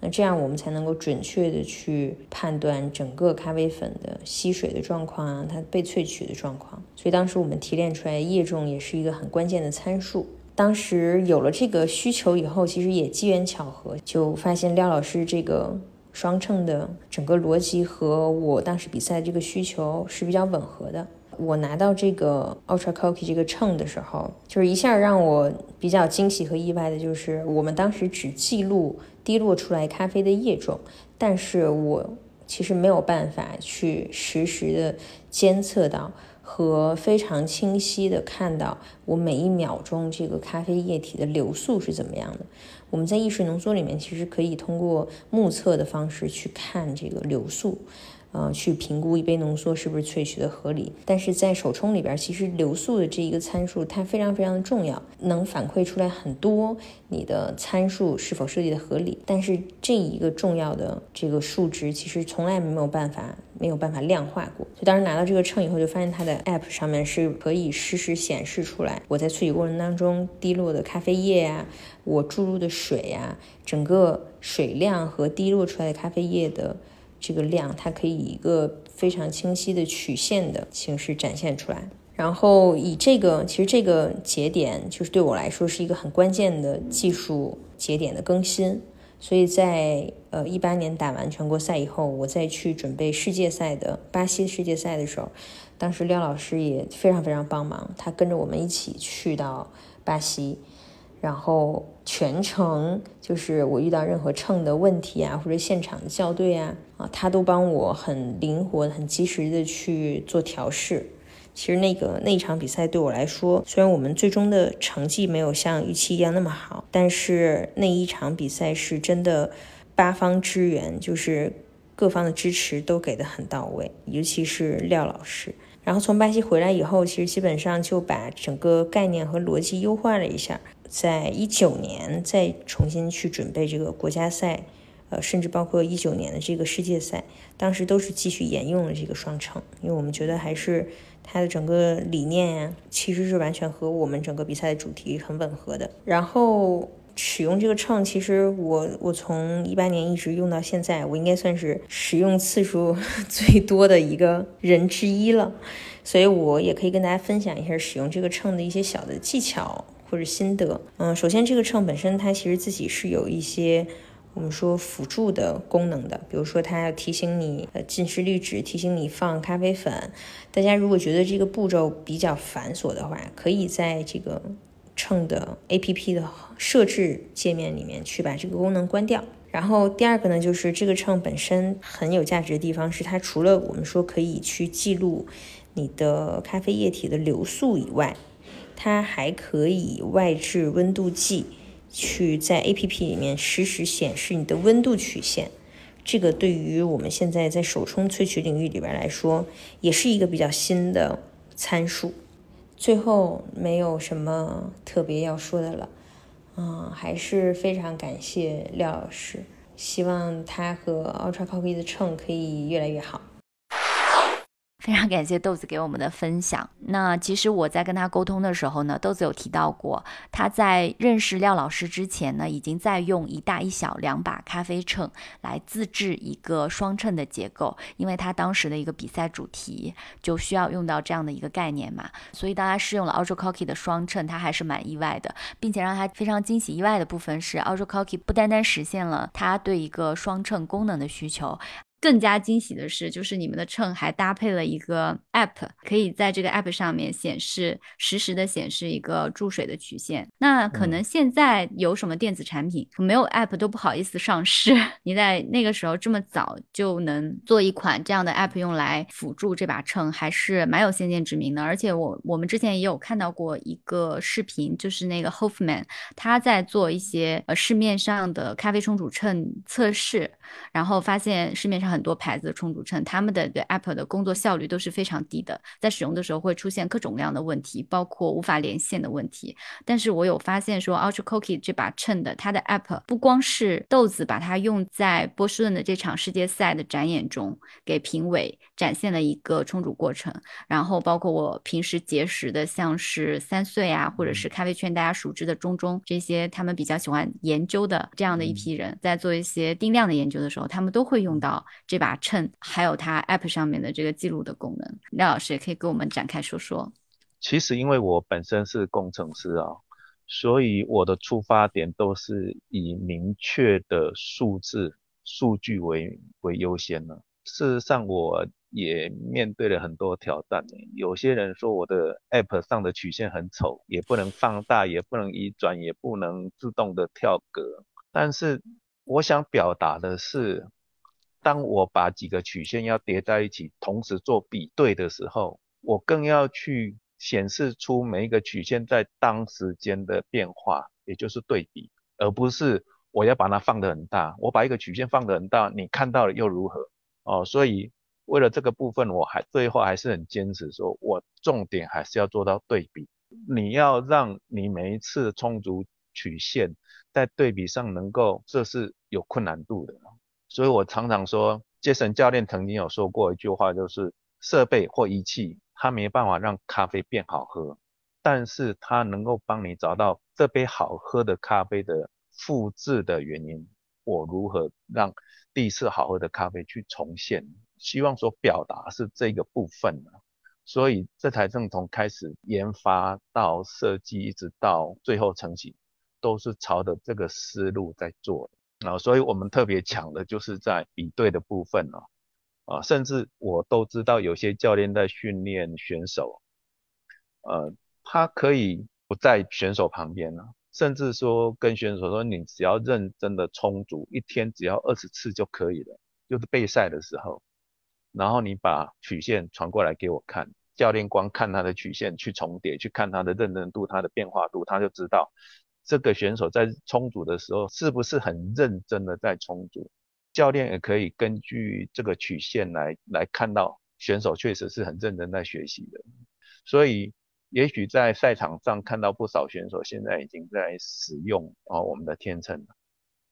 那这样我们才能够准确的去判断整个咖啡粉的吸水的状况啊，它被萃取的状况。所以当时我们提炼出来液重也是一个很关键的参数。当时有了这个需求以后，其实也机缘巧合，就发现廖老师这个双秤的整个逻辑和我当时比赛这个需求是比较吻合的。我拿到这个 Ultra Coffee 这个秤的时候，就是一下让我比较惊喜和意外的，就是我们当时只记录滴落出来咖啡的液重，但是我其实没有办法去实时的监测到和非常清晰的看到我每一秒钟这个咖啡液体的流速是怎么样的。我们在易水浓缩里面其实可以通过目测的方式去看这个流速。呃，去评估一杯浓缩是不是萃取的合理，但是在手冲里边，其实流速的这一个参数它非常非常的重要，能反馈出来很多你的参数是否设计的合理。但是这一个重要的这个数值，其实从来没有办法没有办法量化过。就当时拿到这个秤以后，就发现它的 app 上面是可以实时显示出来我在萃取过程当中滴落的咖啡液呀，我注入的水呀，整个水量和滴落出来的咖啡液的。这个量，它可以以一个非常清晰的曲线的形式展现出来。然后以这个，其实这个节点就是对我来说是一个很关键的技术节点的更新。所以在呃一八年打完全国赛以后，我再去准备世界赛的巴西世界赛的时候，当时廖老师也非常非常帮忙，他跟着我们一起去到巴西。然后全程就是我遇到任何秤的问题啊，或者现场的校对啊，啊，他都帮我很灵活、很及时的去做调试。其实那个那一场比赛对我来说，虽然我们最终的成绩没有像预期一样那么好，但是那一场比赛是真的八方支援，就是各方的支持都给的很到位，尤其是廖老师。然后从巴西回来以后，其实基本上就把整个概念和逻辑优化了一下。在一九年再重新去准备这个国家赛，呃，甚至包括一九年的这个世界赛，当时都是继续沿用了这个双秤，因为我们觉得还是它的整个理念呀，其实是完全和我们整个比赛的主题很吻合的。然后使用这个秤，其实我我从一八年一直用到现在，我应该算是使用次数 最多的一个人之一了，所以我也可以跟大家分享一下使用这个秤的一些小的技巧。或者心得，嗯，首先这个秤本身它其实自己是有一些我们说辅助的功能的，比如说它要提醒你呃进食滤纸，提醒你放咖啡粉。大家如果觉得这个步骤比较繁琐的话，可以在这个秤的 APP 的设置界面里面去把这个功能关掉。然后第二个呢，就是这个秤本身很有价值的地方是它除了我们说可以去记录你的咖啡液体的流速以外，它还可以外置温度计，去在 A P P 里面实时显示你的温度曲线。这个对于我们现在在手冲萃取领域里边来说，也是一个比较新的参数。最后没有什么特别要说的了，嗯，还是非常感谢廖老师，希望他和 Ultra Coffee 的秤可以越来越好。非常感谢豆子给我们的分享。那其实我在跟他沟通的时候呢，豆子有提到过，他在认识廖老师之前呢，已经在用一大一小两把咖啡秤来自制一个双秤的结构，因为他当时的一个比赛主题就需要用到这样的一个概念嘛。所以当他试用了 Ultra Cocky 的双秤，他还是蛮意外的，并且让他非常惊喜意外的部分是，Ultra Cocky 不单单实现了他对一个双秤功能的需求。更加惊喜的是，就是你们的秤还搭配了一个 app，可以在这个 app 上面显示实时的显示一个注水的曲线。那可能现在有什么电子产品没有 app 都不好意思上市，你在那个时候这么早就能做一款这样的 app 用来辅助这把秤，还是蛮有先见之明的。而且我我们之前也有看到过一个视频，就是那个 Hoffman 他在做一些呃市面上的咖啡冲煮秤测试，然后发现市面上。很多牌子的充足秤，他们的对 app 的工作效率都是非常低的，在使用的时候会出现各种各样的问题，包括无法连线的问题。但是我有发现说，Ultra Cookie 这把秤的它的 App 不光是豆子把它用在波士顿的这场世界赛的展演中给评委展现了一个冲煮过程，然后包括我平时结识的像是三岁啊，或者是咖啡圈大家熟知的中中这些，他们比较喜欢研究的这样的一批人，在做一些定量的研究的时候，他们都会用到。这把秤还有它 App 上面的这个记录的功能，廖老师也可以给我们展开说说。其实因为我本身是工程师啊，所以我的出发点都是以明确的数字数据为为优先呢。事实上，我也面对了很多挑战。有些人说我的 App 上的曲线很丑，也不能放大，也不能移转，也不能自动的跳格。但是我想表达的是。当我把几个曲线要叠在一起，同时做比对的时候，我更要去显示出每一个曲线在当时间的变化，也就是对比，而不是我要把它放得很大。我把一个曲线放得很大，你看到了又如何？哦，所以为了这个部分，我还最后还是很坚持说，我重点还是要做到对比。你要让你每一次充足曲线在对比上能够，这是有困难度的。所以我常常说，杰森教练曾经有说过一句话，就是设备或仪器，它没办法让咖啡变好喝，但是它能够帮你找到这杯好喝的咖啡的复制的原因。我如何让第一次好喝的咖啡去重现？希望所表达是这个部分呢。所以这才正从开始研发到设计，一直到最后成型，都是朝着这个思路在做。啊，所以我们特别强的就是在比对的部分哦，啊，甚至我都知道有些教练在训练选手，呃，他可以不在选手旁边呢，甚至说跟选手说，你只要认真的充足，一天只要二十次就可以了，就是备赛的时候，然后你把曲线传过来给我看，教练光看他的曲线去重叠，去看他的认真度、他的变化度，他就知道。这个选手在冲煮的时候是不是很认真的在冲煮？教练也可以根据这个曲线来来看到选手确实是很认真在学习的。所以，也许在赛场上看到不少选手现在已经在使用哦我们的天秤了，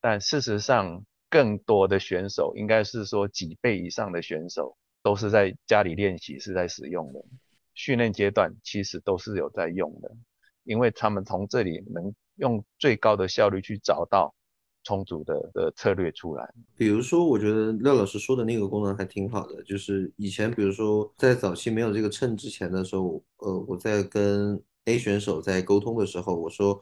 但事实上更多的选手应该是说几倍以上的选手都是在家里练习是在使用的，训练阶段其实都是有在用的，因为他们从这里能。用最高的效率去找到充足的的策略出来。比如说，我觉得廖老师说的那个功能还挺好的，就是以前比如说在早期没有这个秤之前的时候，呃，我在跟 A 选手在沟通的时候，我说，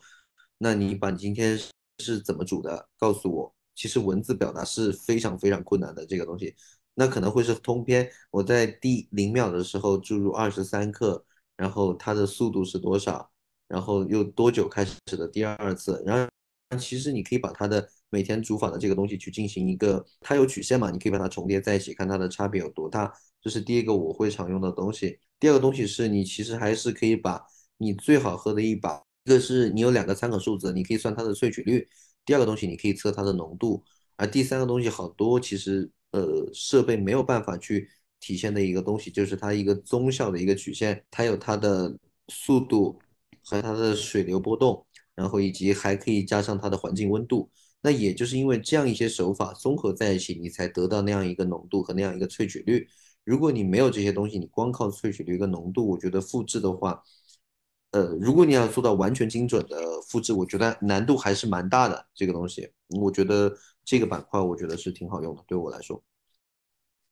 那你把今天是怎么煮的告诉我。其实文字表达是非常非常困难的这个东西，那可能会是通篇。我在第零秒的时候注入二十三克，然后它的速度是多少？然后又多久开始的第二次？然后其实你可以把它的每天煮法的这个东西去进行一个，它有曲线嘛？你可以把它重叠在一起，看它的差别有多大。这是第一个我会常用的东西。第二个东西是你其实还是可以把你最好喝的一把，一个是你有两个参考数字，你可以算它的萃取率；第二个东西你可以测它的浓度。而第三个东西好多其实呃设备没有办法去体现的一个东西，就是它一个综效的一个曲线，它有它的速度。和它的水流波动，然后以及还可以加上它的环境温度，那也就是因为这样一些手法综合在一起，你才得到那样一个浓度和那样一个萃取率。如果你没有这些东西，你光靠萃取的一个浓度，我觉得复制的话，呃，如果你要做到完全精准的复制，我觉得难度还是蛮大的。这个东西，我觉得这个板块，我觉得是挺好用的，对我来说。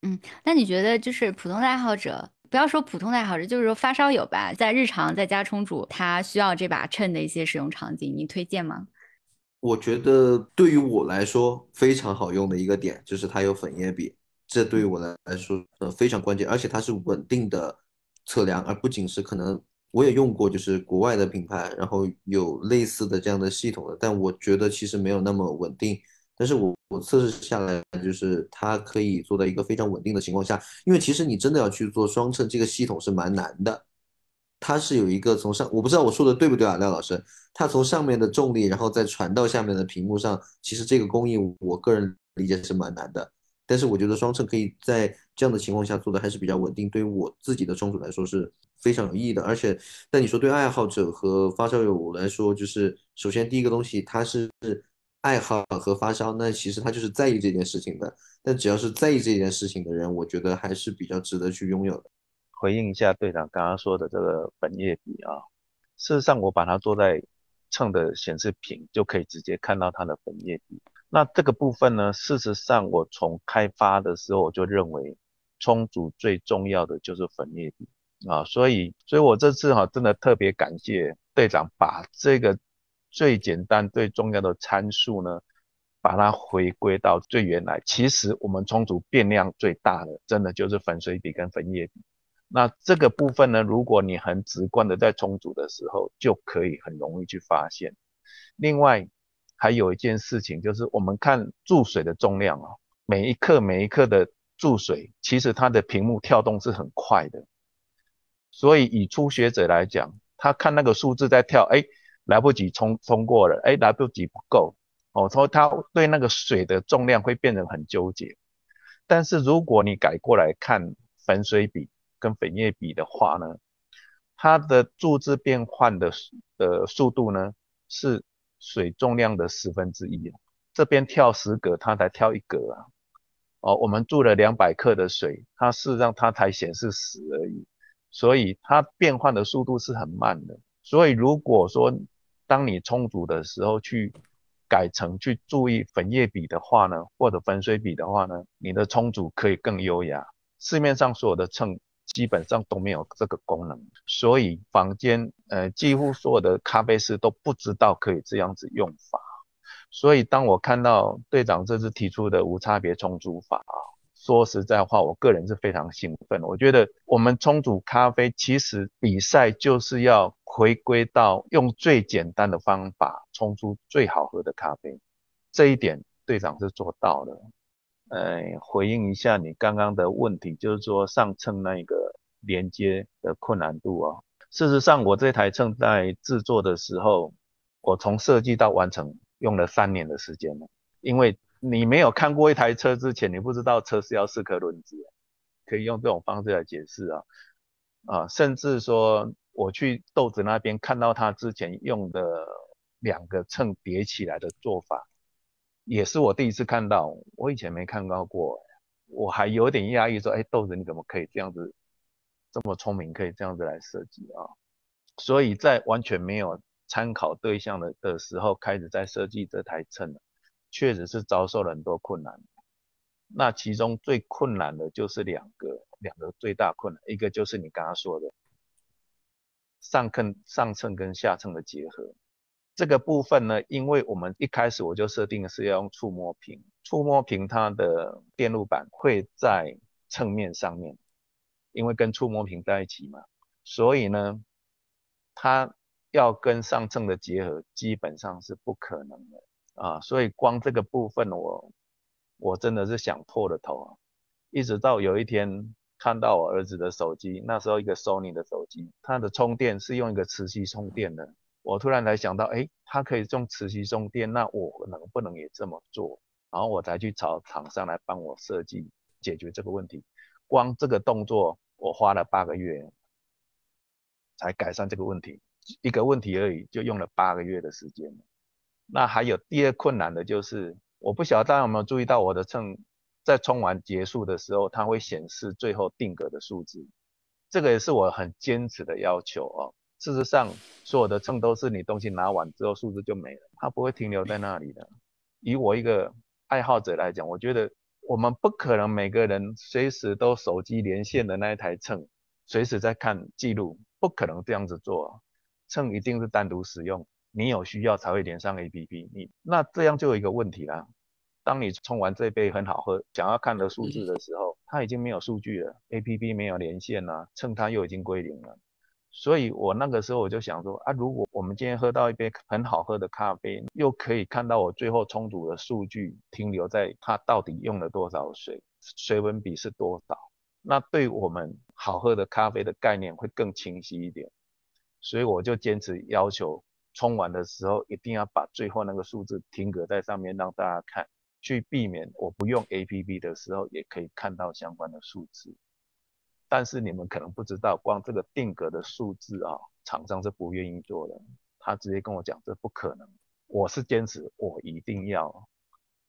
嗯，那你觉得就是普通的爱好者，不要说普通的爱好者，就是说发烧友吧，在日常在家冲煮，他需要这把秤的一些使用场景，你推荐吗？我觉得对于我来说非常好用的一个点就是它有粉液比，这对于我来说呃非常关键，而且它是稳定的测量，而不仅是可能我也用过就是国外的品牌，然后有类似的这样的系统的，但我觉得其实没有那么稳定。但是我我测试下来就是它可以做到一个非常稳定的情况下，因为其实你真的要去做双称，这个系统是蛮难的。它是有一个从上，我不知道我说的对不对啊，廖老师。它从上面的重力，然后再传到下面的屏幕上，其实这个工艺我个人理解是蛮难的。但是我觉得双称可以在这样的情况下做的还是比较稳定，对于我自己的冲煮来说是非常有意义的。而且，但你说对爱好者和发烧友来说，就是首先第一个东西，它是爱好和发烧，那其实他就是在意这件事情的。但只要是在意这件事情的人，我觉得还是比较值得去拥有的。回应一下队长刚刚说的这个本页比啊，事实上我把它做在秤的显示屏，就可以直接看到它的本页比。那这个部分呢，事实上我从开发的时候我就认为，充足最重要的就是粉页比啊，所以所以我这次哈真的特别感谢队长把这个最简单最重要的参数呢，把它回归到最原来。其实我们充足变量最大的，真的就是粉水比跟粉液比。那这个部分呢，如果你很直观的在冲煮的时候，就可以很容易去发现。另外，还有一件事情就是，我们看注水的重量哦，每一克每一克的注水，其实它的屏幕跳动是很快的。所以以初学者来讲，他看那个数字在跳，哎，来不及冲冲过了，哎，来不及不够，哦，所以他对那个水的重量会变得很纠结。但是如果你改过来看粉水比，跟粉液比的话呢，它的注字变换的的速度呢是水重量的十分之一，这边跳十格，它才跳一格啊。哦，我们注了两百克的水，它是让它才显示十而已，所以它变换的速度是很慢的。所以如果说当你充足的时候去改成去注意粉液比的话呢，或者粉水比的话呢，你的充足可以更优雅。市面上所有的秤。基本上都没有这个功能，所以房间呃几乎所有的咖啡师都不知道可以这样子用法。所以当我看到队长这次提出的无差别冲煮法啊，说实在话，我个人是非常兴奋。我觉得我们冲煮咖啡其实比赛就是要回归到用最简单的方法冲出最好喝的咖啡，这一点队长是做到了。呃，回应一下你刚刚的问题，就是说上秤那一个连接的困难度啊。事实上，我这台秤在制作的时候，我从设计到完成用了三年的时间了。因为你没有看过一台车之前，你不知道车是要四颗轮子，可以用这种方式来解释啊。啊，甚至说我去豆子那边看到他之前用的两个秤叠起来的做法。也是我第一次看到，我以前没看到过，我还有点压抑，说，哎，豆子你怎么可以这样子，这么聪明，可以这样子来设计啊？所以在完全没有参考对象的的时候，开始在设计这台秤，确实是遭受了很多困难。那其中最困难的就是两个，两个最大困难，一个就是你刚刚说的，上秤上秤跟下秤的结合。这个部分呢，因为我们一开始我就设定是要用触摸屏，触摸屏它的电路板会在秤面上面，因为跟触摸屏在一起嘛，所以呢，它要跟上秤的结合基本上是不可能的啊，所以光这个部分我我真的是想破了头啊，一直到有一天看到我儿子的手机，那时候一个 Sony 的手机，它的充电是用一个磁吸充电的。我突然才想到，哎，它可以用磁吸充电，那我能不能也这么做？然后我才去找厂商来帮我设计解决这个问题。光这个动作，我花了八个月才改善这个问题，一个问题而已，就用了八个月的时间。那还有第二困难的就是，我不晓得大家有没有注意到我的秤在冲完结束的时候，它会显示最后定格的数字。这个也是我很坚持的要求哦。事实上，所有的秤都是你东西拿完之后，数字就没了，它不会停留在那里的。以我一个爱好者来讲，我觉得我们不可能每个人随时都手机连线的那一台秤，随时在看记录，不可能这样子做。秤一定是单独使用，你有需要才会连上 APP。你那这样就有一个问题啦。当你冲完这杯很好喝，想要看的数字的时候，它已经没有数据了，APP 没有连线了，秤它又已经归零了。所以我那个时候我就想说啊，如果我们今天喝到一杯很好喝的咖啡，又可以看到我最后冲煮的数据停留在它到底用了多少水，水温比是多少，那对我们好喝的咖啡的概念会更清晰一点。所以我就坚持要求冲完的时候一定要把最后那个数字停格在上面让大家看。去避免我不用 A P P 的时候也可以看到相关的数字，但是你们可能不知道，光这个定格的数字啊，厂商是不愿意做的，他直接跟我讲这不可能。我是坚持我一定要。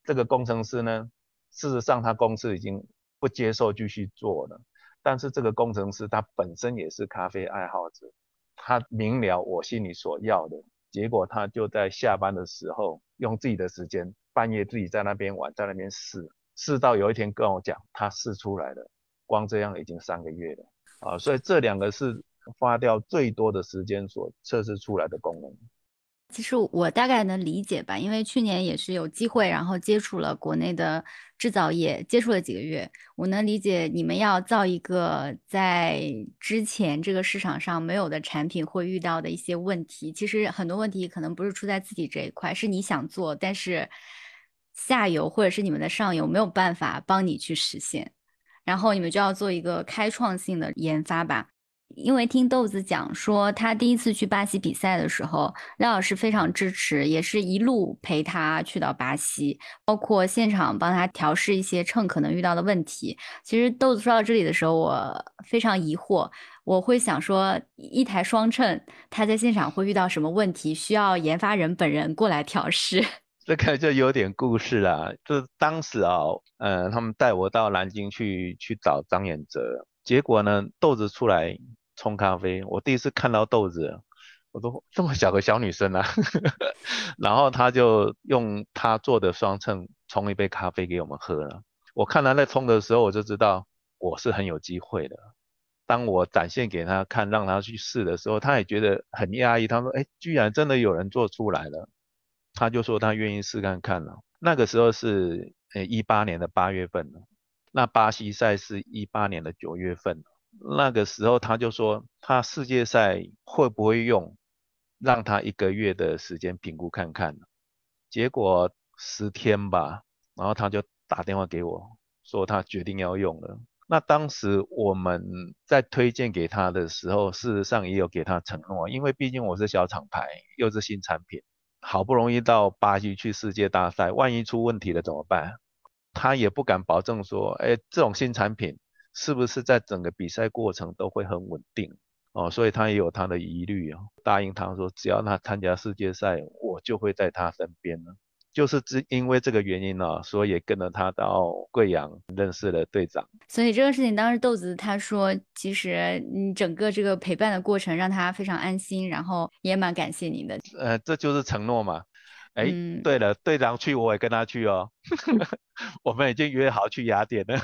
这个工程师呢，事实上他公司已经不接受继续做了，但是这个工程师他本身也是咖啡爱好者，他明了我心里所要的，结果他就在下班的时候用自己的时间。半夜自己在那边玩，在那边试，试到有一天跟我讲，他试出来了，光这样已经三个月了啊！所以这两个是花掉最多的时间所测试出来的功能。其实我大概能理解吧，因为去年也是有机会，然后接触了国内的制造业，接触了几个月，我能理解你们要造一个在之前这个市场上没有的产品会遇到的一些问题。其实很多问题可能不是出在自己这一块，是你想做，但是。下游或者是你们的上游没有办法帮你去实现，然后你们就要做一个开创性的研发吧。因为听豆子讲说，他第一次去巴西比赛的时候，廖老师非常支持，也是一路陪他去到巴西，包括现场帮他调试一些秤可能遇到的问题。其实豆子说到这里的时候，我非常疑惑，我会想说，一台双秤，他在现场会遇到什么问题，需要研发人本人过来调试？这个就有点故事啦，就是当时啊，呃，他们带我到南京去去找张远哲，结果呢，豆子出来冲咖啡，我第一次看到豆子，我都这么小个小女生啊，然后他就用他做的双秤冲一杯咖啡给我们喝了。我看他在冲的时候，我就知道我是很有机会的。当我展现给他看，让他去试的时候，他也觉得很压抑。他说：“哎，居然真的有人做出来了。”他就说他愿意试看看了。那个时候是呃一八年的八月份，那巴西赛是一八年的九月份。那个时候他就说他世界赛会不会用，让他一个月的时间评估看看。结果十天吧，然后他就打电话给我说他决定要用了。那当时我们在推荐给他的时候，事实上也有给他承诺，因为毕竟我是小厂牌，又是新产品。好不容易到巴西去世界大赛，万一出问题了怎么办？他也不敢保证说，哎，这种新产品是不是在整个比赛过程都会很稳定哦？所以他也有他的疑虑哦。答应他说，只要他参加世界赛，我就会在他身边呢。就是只因为这个原因呢，所以也跟着他到贵阳认识了队长。所以这个事情当时豆子他说，其实你，整个这个陪伴的过程让他非常安心，然后也蛮感谢你的。呃，这就是承诺嘛。哎，对了，队长去我也跟他去哦。我们已经约好去雅典了。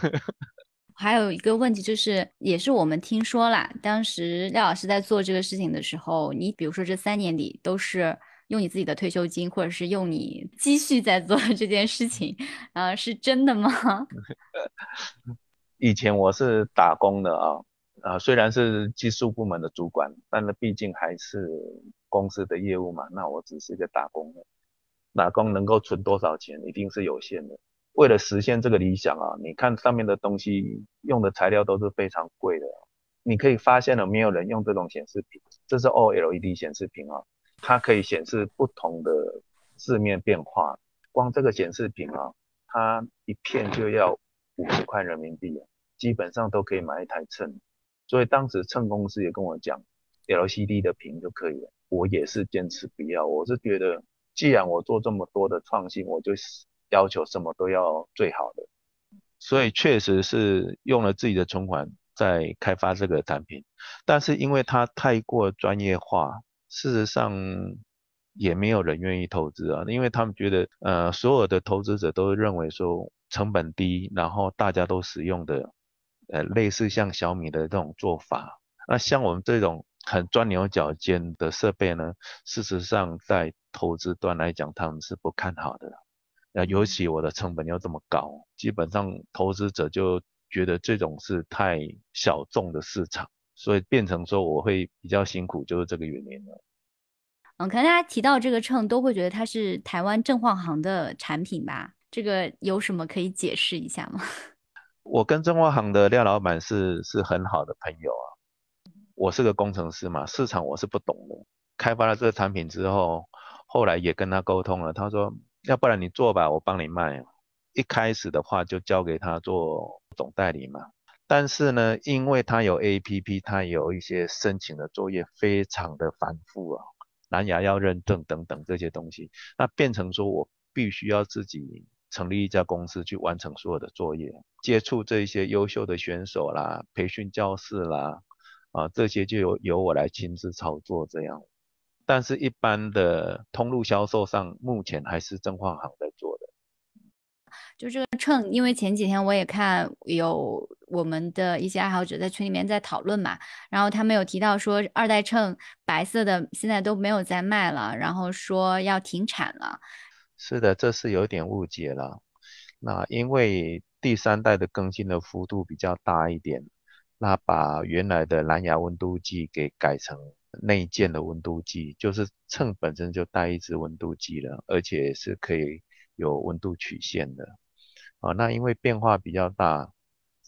还有一个问题就是，也是我们听说啦，当时廖老师在做这个事情的时候，你比如说这三年里都是。用你自己的退休金，或者是用你积蓄在做 这件事情，啊，是真的吗？以前我是打工的啊，啊，虽然是技术部门的主管，但是毕竟还是公司的业务嘛，那我只是一个打工的，打工能够存多少钱，一定是有限的。为了实现这个理想啊，你看上面的东西用的材料都是非常贵的，你可以发现了，没有人用这种显示屏，这是 OLED 显示屏啊。它可以显示不同的字面变化，光这个显示屏啊，它一片就要五十块人民币啊，基本上都可以买一台秤。所以当时秤公司也跟我讲，LCD 的屏就可以了。我也是坚持不要，我是觉得既然我做这么多的创新，我就要求什么都要最好的。所以确实是用了自己的存款在开发这个产品，但是因为它太过专业化，事实上也没有人愿意投资啊，因为他们觉得，呃，所有的投资者都认为说成本低，然后大家都使用的，呃，类似像小米的这种做法，那像我们这种很钻牛角尖的设备呢，事实上在投资端来讲，他们是不看好的。那尤其我的成本又这么高，基本上投资者就觉得这种是太小众的市场，所以变成说我会比较辛苦，就是这个原因了。嗯，可能大家提到这个秤，都会觉得它是台湾正晃行的产品吧？这个有什么可以解释一下吗？我跟正晃行的廖老板是是很好的朋友啊。我是个工程师嘛，市场我是不懂的。开发了这个产品之后，后来也跟他沟通了，他说。要不然你做吧，我帮你卖。一开始的话就交给他做总代理嘛。但是呢，因为它有 APP，它有一些申请的作业非常的繁复啊，蓝牙要认证等等这些东西，那变成说我必须要自己成立一家公司去完成所有的作业，接触这些优秀的选手啦，培训教室啦，啊，这些就由由我来亲自操作这样。但是，一般的通路销售上，目前还是正化行在做的。就这个秤，因为前几天我也看有我们的一些爱好者在群里面在讨论嘛，然后他们有提到说，二代秤白色的现在都没有在卖了，然后说要停产了。是的，这是有点误解了。那因为第三代的更新的幅度比较大一点，那把原来的蓝牙温度计给改成。内建的温度计就是秤本身就带一支温度计了，而且是可以有温度曲线的啊。那因为变化比较大，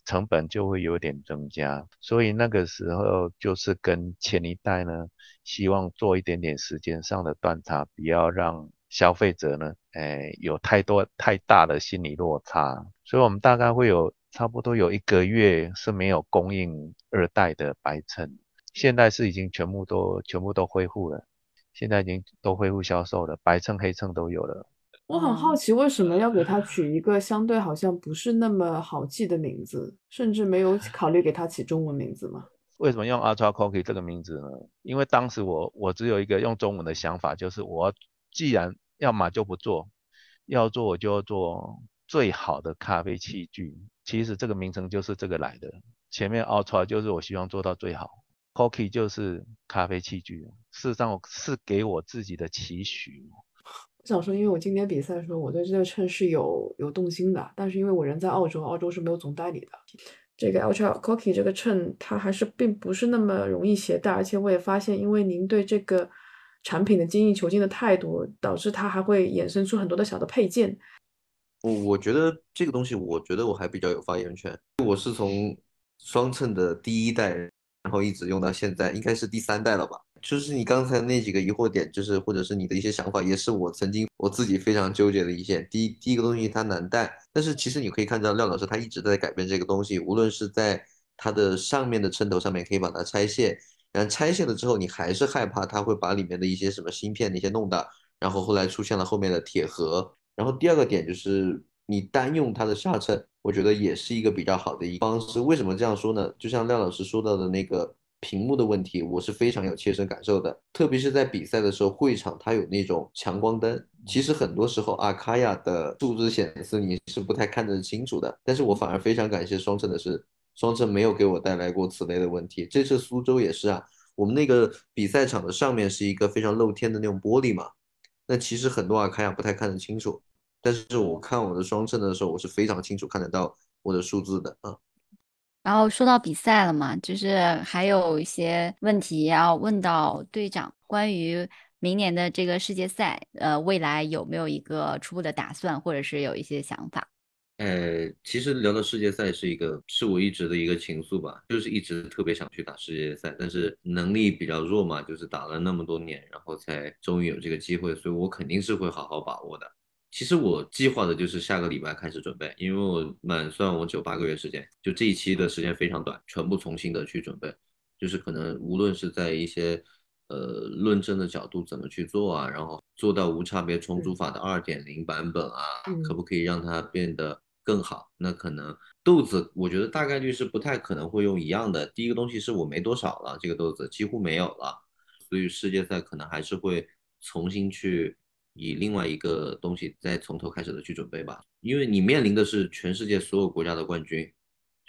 成本就会有点增加，所以那个时候就是跟前一代呢，希望做一点点时间上的断差，不要让消费者呢，哎，有太多太大的心理落差。所以我们大概会有差不多有一个月是没有供应二代的白秤。现在是已经全部都全部都恢复了，现在已经都恢复销售了，白秤黑秤都有了。我很好奇，为什么要给它取一个相对好像不是那么好记的名字，甚至没有考虑给它起中文名字吗？为什么用 Ultra Cookie 这个名字呢？因为当时我我只有一个用中文的想法，就是我既然要么就不做，要做我就要做最好的咖啡器具。其实这个名称就是这个来的，前面 Ultra 就是我希望做到最好。，Cookie 就是咖啡器具，事实上我是给我自己的期许。我想说，因为我今年比赛的时候，我对这个秤是有有动心的，但是因为我人在澳洲，澳洲是没有总代理的。这个 Ultra Coffee 这个秤，它还是并不是那么容易携带，而且我也发现，因为您对这个产品的精益求精的态度，导致它还会衍生出很多的小的配件。我我觉得这个东西，我觉得我还比较有发言权。我是从双秤的第一代。然后一直用到现在，应该是第三代了吧？就是你刚才那几个疑惑点，就是或者是你的一些想法，也是我曾经我自己非常纠结的一些。第一，第一个东西它难带，但是其实你可以看到廖老师他一直在改变这个东西，无论是在它的上面的称头上面可以把它拆卸，然后拆卸了之后你还是害怕它会把里面的一些什么芯片那些弄到，然后后来出现了后面的铁盒。然后第二个点就是你单用它的下衬。我觉得也是一个比较好的一方式。为什么这样说呢？就像廖老师说到的那个屏幕的问题，我是非常有切身感受的。特别是在比赛的时候，会场它有那种强光灯，其实很多时候阿卡亚的数字显示你是不太看得清楚的。但是我反而非常感谢双城的是，双城没有给我带来过此类的问题。这次苏州也是啊，我们那个比赛场的上面是一个非常露天的那种玻璃嘛，那其实很多阿卡亚不太看得清楚。但是我看我的双秤的时候，我是非常清楚看得到我的数字的啊。然后说到比赛了嘛，就是还有一些问题要问到队长，关于明年的这个世界赛，呃，未来有没有一个初步的打算，或者是有一些想法？呃，其实聊到世界赛是一个是我一直的一个情愫吧，就是一直特别想去打世界赛，但是能力比较弱嘛，就是打了那么多年，然后才终于有这个机会，所以我肯定是会好好把握的。其实我计划的就是下个礼拜开始准备，因为我满算我只有八个月时间，就这一期的时间非常短，全部重新的去准备，就是可能无论是在一些呃论证的角度怎么去做啊，然后做到无差别重组法的二点零版本啊，可不可以让它变得更好。那可能豆子，我觉得大概率是不太可能会用一样的。第一个东西是我没多少了，这个豆子几乎没有了，所以世界赛可能还是会重新去以另外一个东西再从头开始的去准备吧。因为你面临的是全世界所有国家的冠军，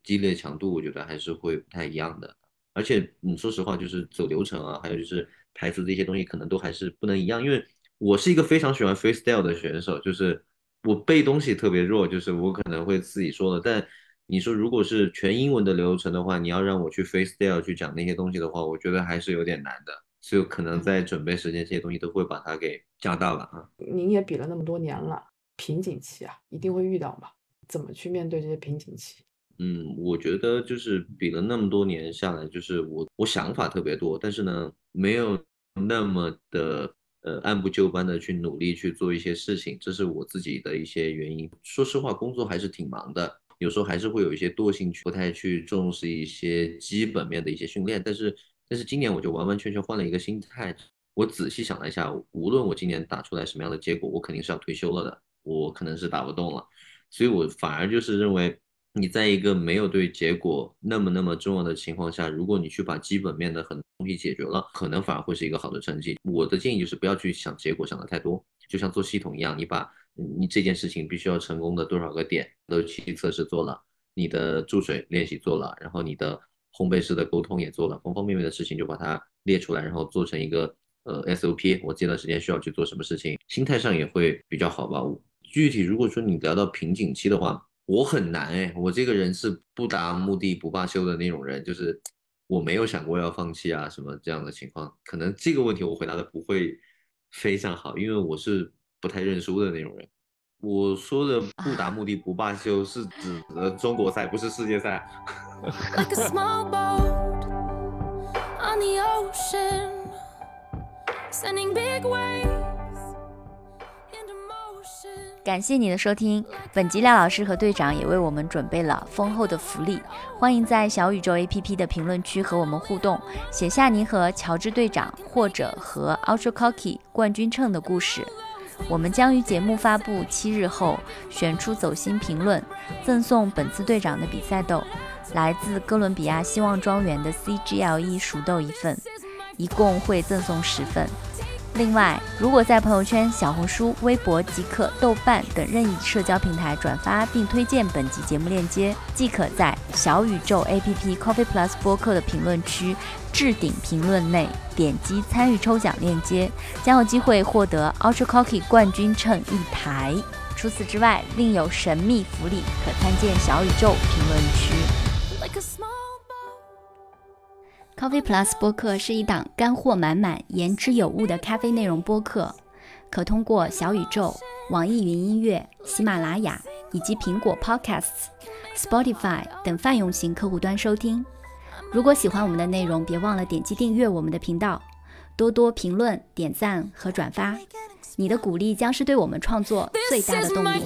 激烈强度我觉得还是会不太一样的。而且你说实话，就是走流程啊，还有就是台词这些东西，可能都还是不能一样。因为我是一个非常喜欢 freestyle 的选手，就是我背东西特别弱，就是我可能会自己说的。但你说如果是全英文的流程的话，你要让我去 freestyle 去讲那些东西的话，我觉得还是有点难的。所以可能在准备时间这些东西都会把它给加大了啊。您也比了那么多年了，瓶颈期啊，一定会遇到吧？怎么去面对这些瓶颈期？嗯，我觉得就是比了那么多年下来，就是我我想法特别多，但是呢，没有那么的呃按部就班的去努力去做一些事情，这是我自己的一些原因。说实话，工作还是挺忙的，有时候还是会有一些惰性，不太去重视一些基本面的一些训练。但是但是今年我就完完全全换了一个心态，我仔细想了一下，无论我今年打出来什么样的结果，我肯定是要退休了的，我可能是打不动了，所以我反而就是认为。你在一个没有对结果那么那么重要的情况下，如果你去把基本面的很多东西解决了，可能反而会是一个好的成绩。我的建议就是不要去想结果想的太多，就像做系统一样，你把你这件事情必须要成功的多少个点都去测试做了，你的注水练习做了，然后你的烘焙师的沟通也做了，方方面面的事情就把它列出来，然后做成一个呃 SOP。我这段时间需要去做什么事情，心态上也会比较好吧。具体如果说你聊到瓶颈期的话。我很难哎，我这个人是不达目的不罢休的那种人，就是我没有想过要放弃啊什么这样的情况。可能这个问题我回答的不会非常好，因为我是不太认输的那种人。我说的不达目的不罢休是指的中国赛，不是世界赛。感谢你的收听，本集廖老师和队长也为我们准备了丰厚的福利，欢迎在小宇宙 APP 的评论区和我们互动，写下您和乔治队长或者和 Ultra Cocky 冠军秤的故事，我们将于节目发布七日后选出走心评论，赠送本次队长的比赛豆，来自哥伦比亚希望庄园的 CGLE 熟豆一份，一共会赠送十份。另外，如果在朋友圈、小红书、微博、极客、豆瓣等任意社交平台转发并推荐本集节目链接，即可在小宇宙 APP Coffee Plus 播客的评论区置顶评论内点击参与抽奖链接，将有机会获得 Ultra Coffee 冠军秤一台。除此之外，另有神秘福利可参见小宇宙评论区。Coffee Plus 播客是一档干货满满、言之有物的咖啡内容播客，可通过小宇宙、网易云音乐、喜马拉雅以及苹果 Podcasts、Spotify 等泛用型客户端收听。如果喜欢我们的内容，别忘了点击订阅我们的频道，多多评论、点赞和转发，你的鼓励将是对我们创作最大的动力。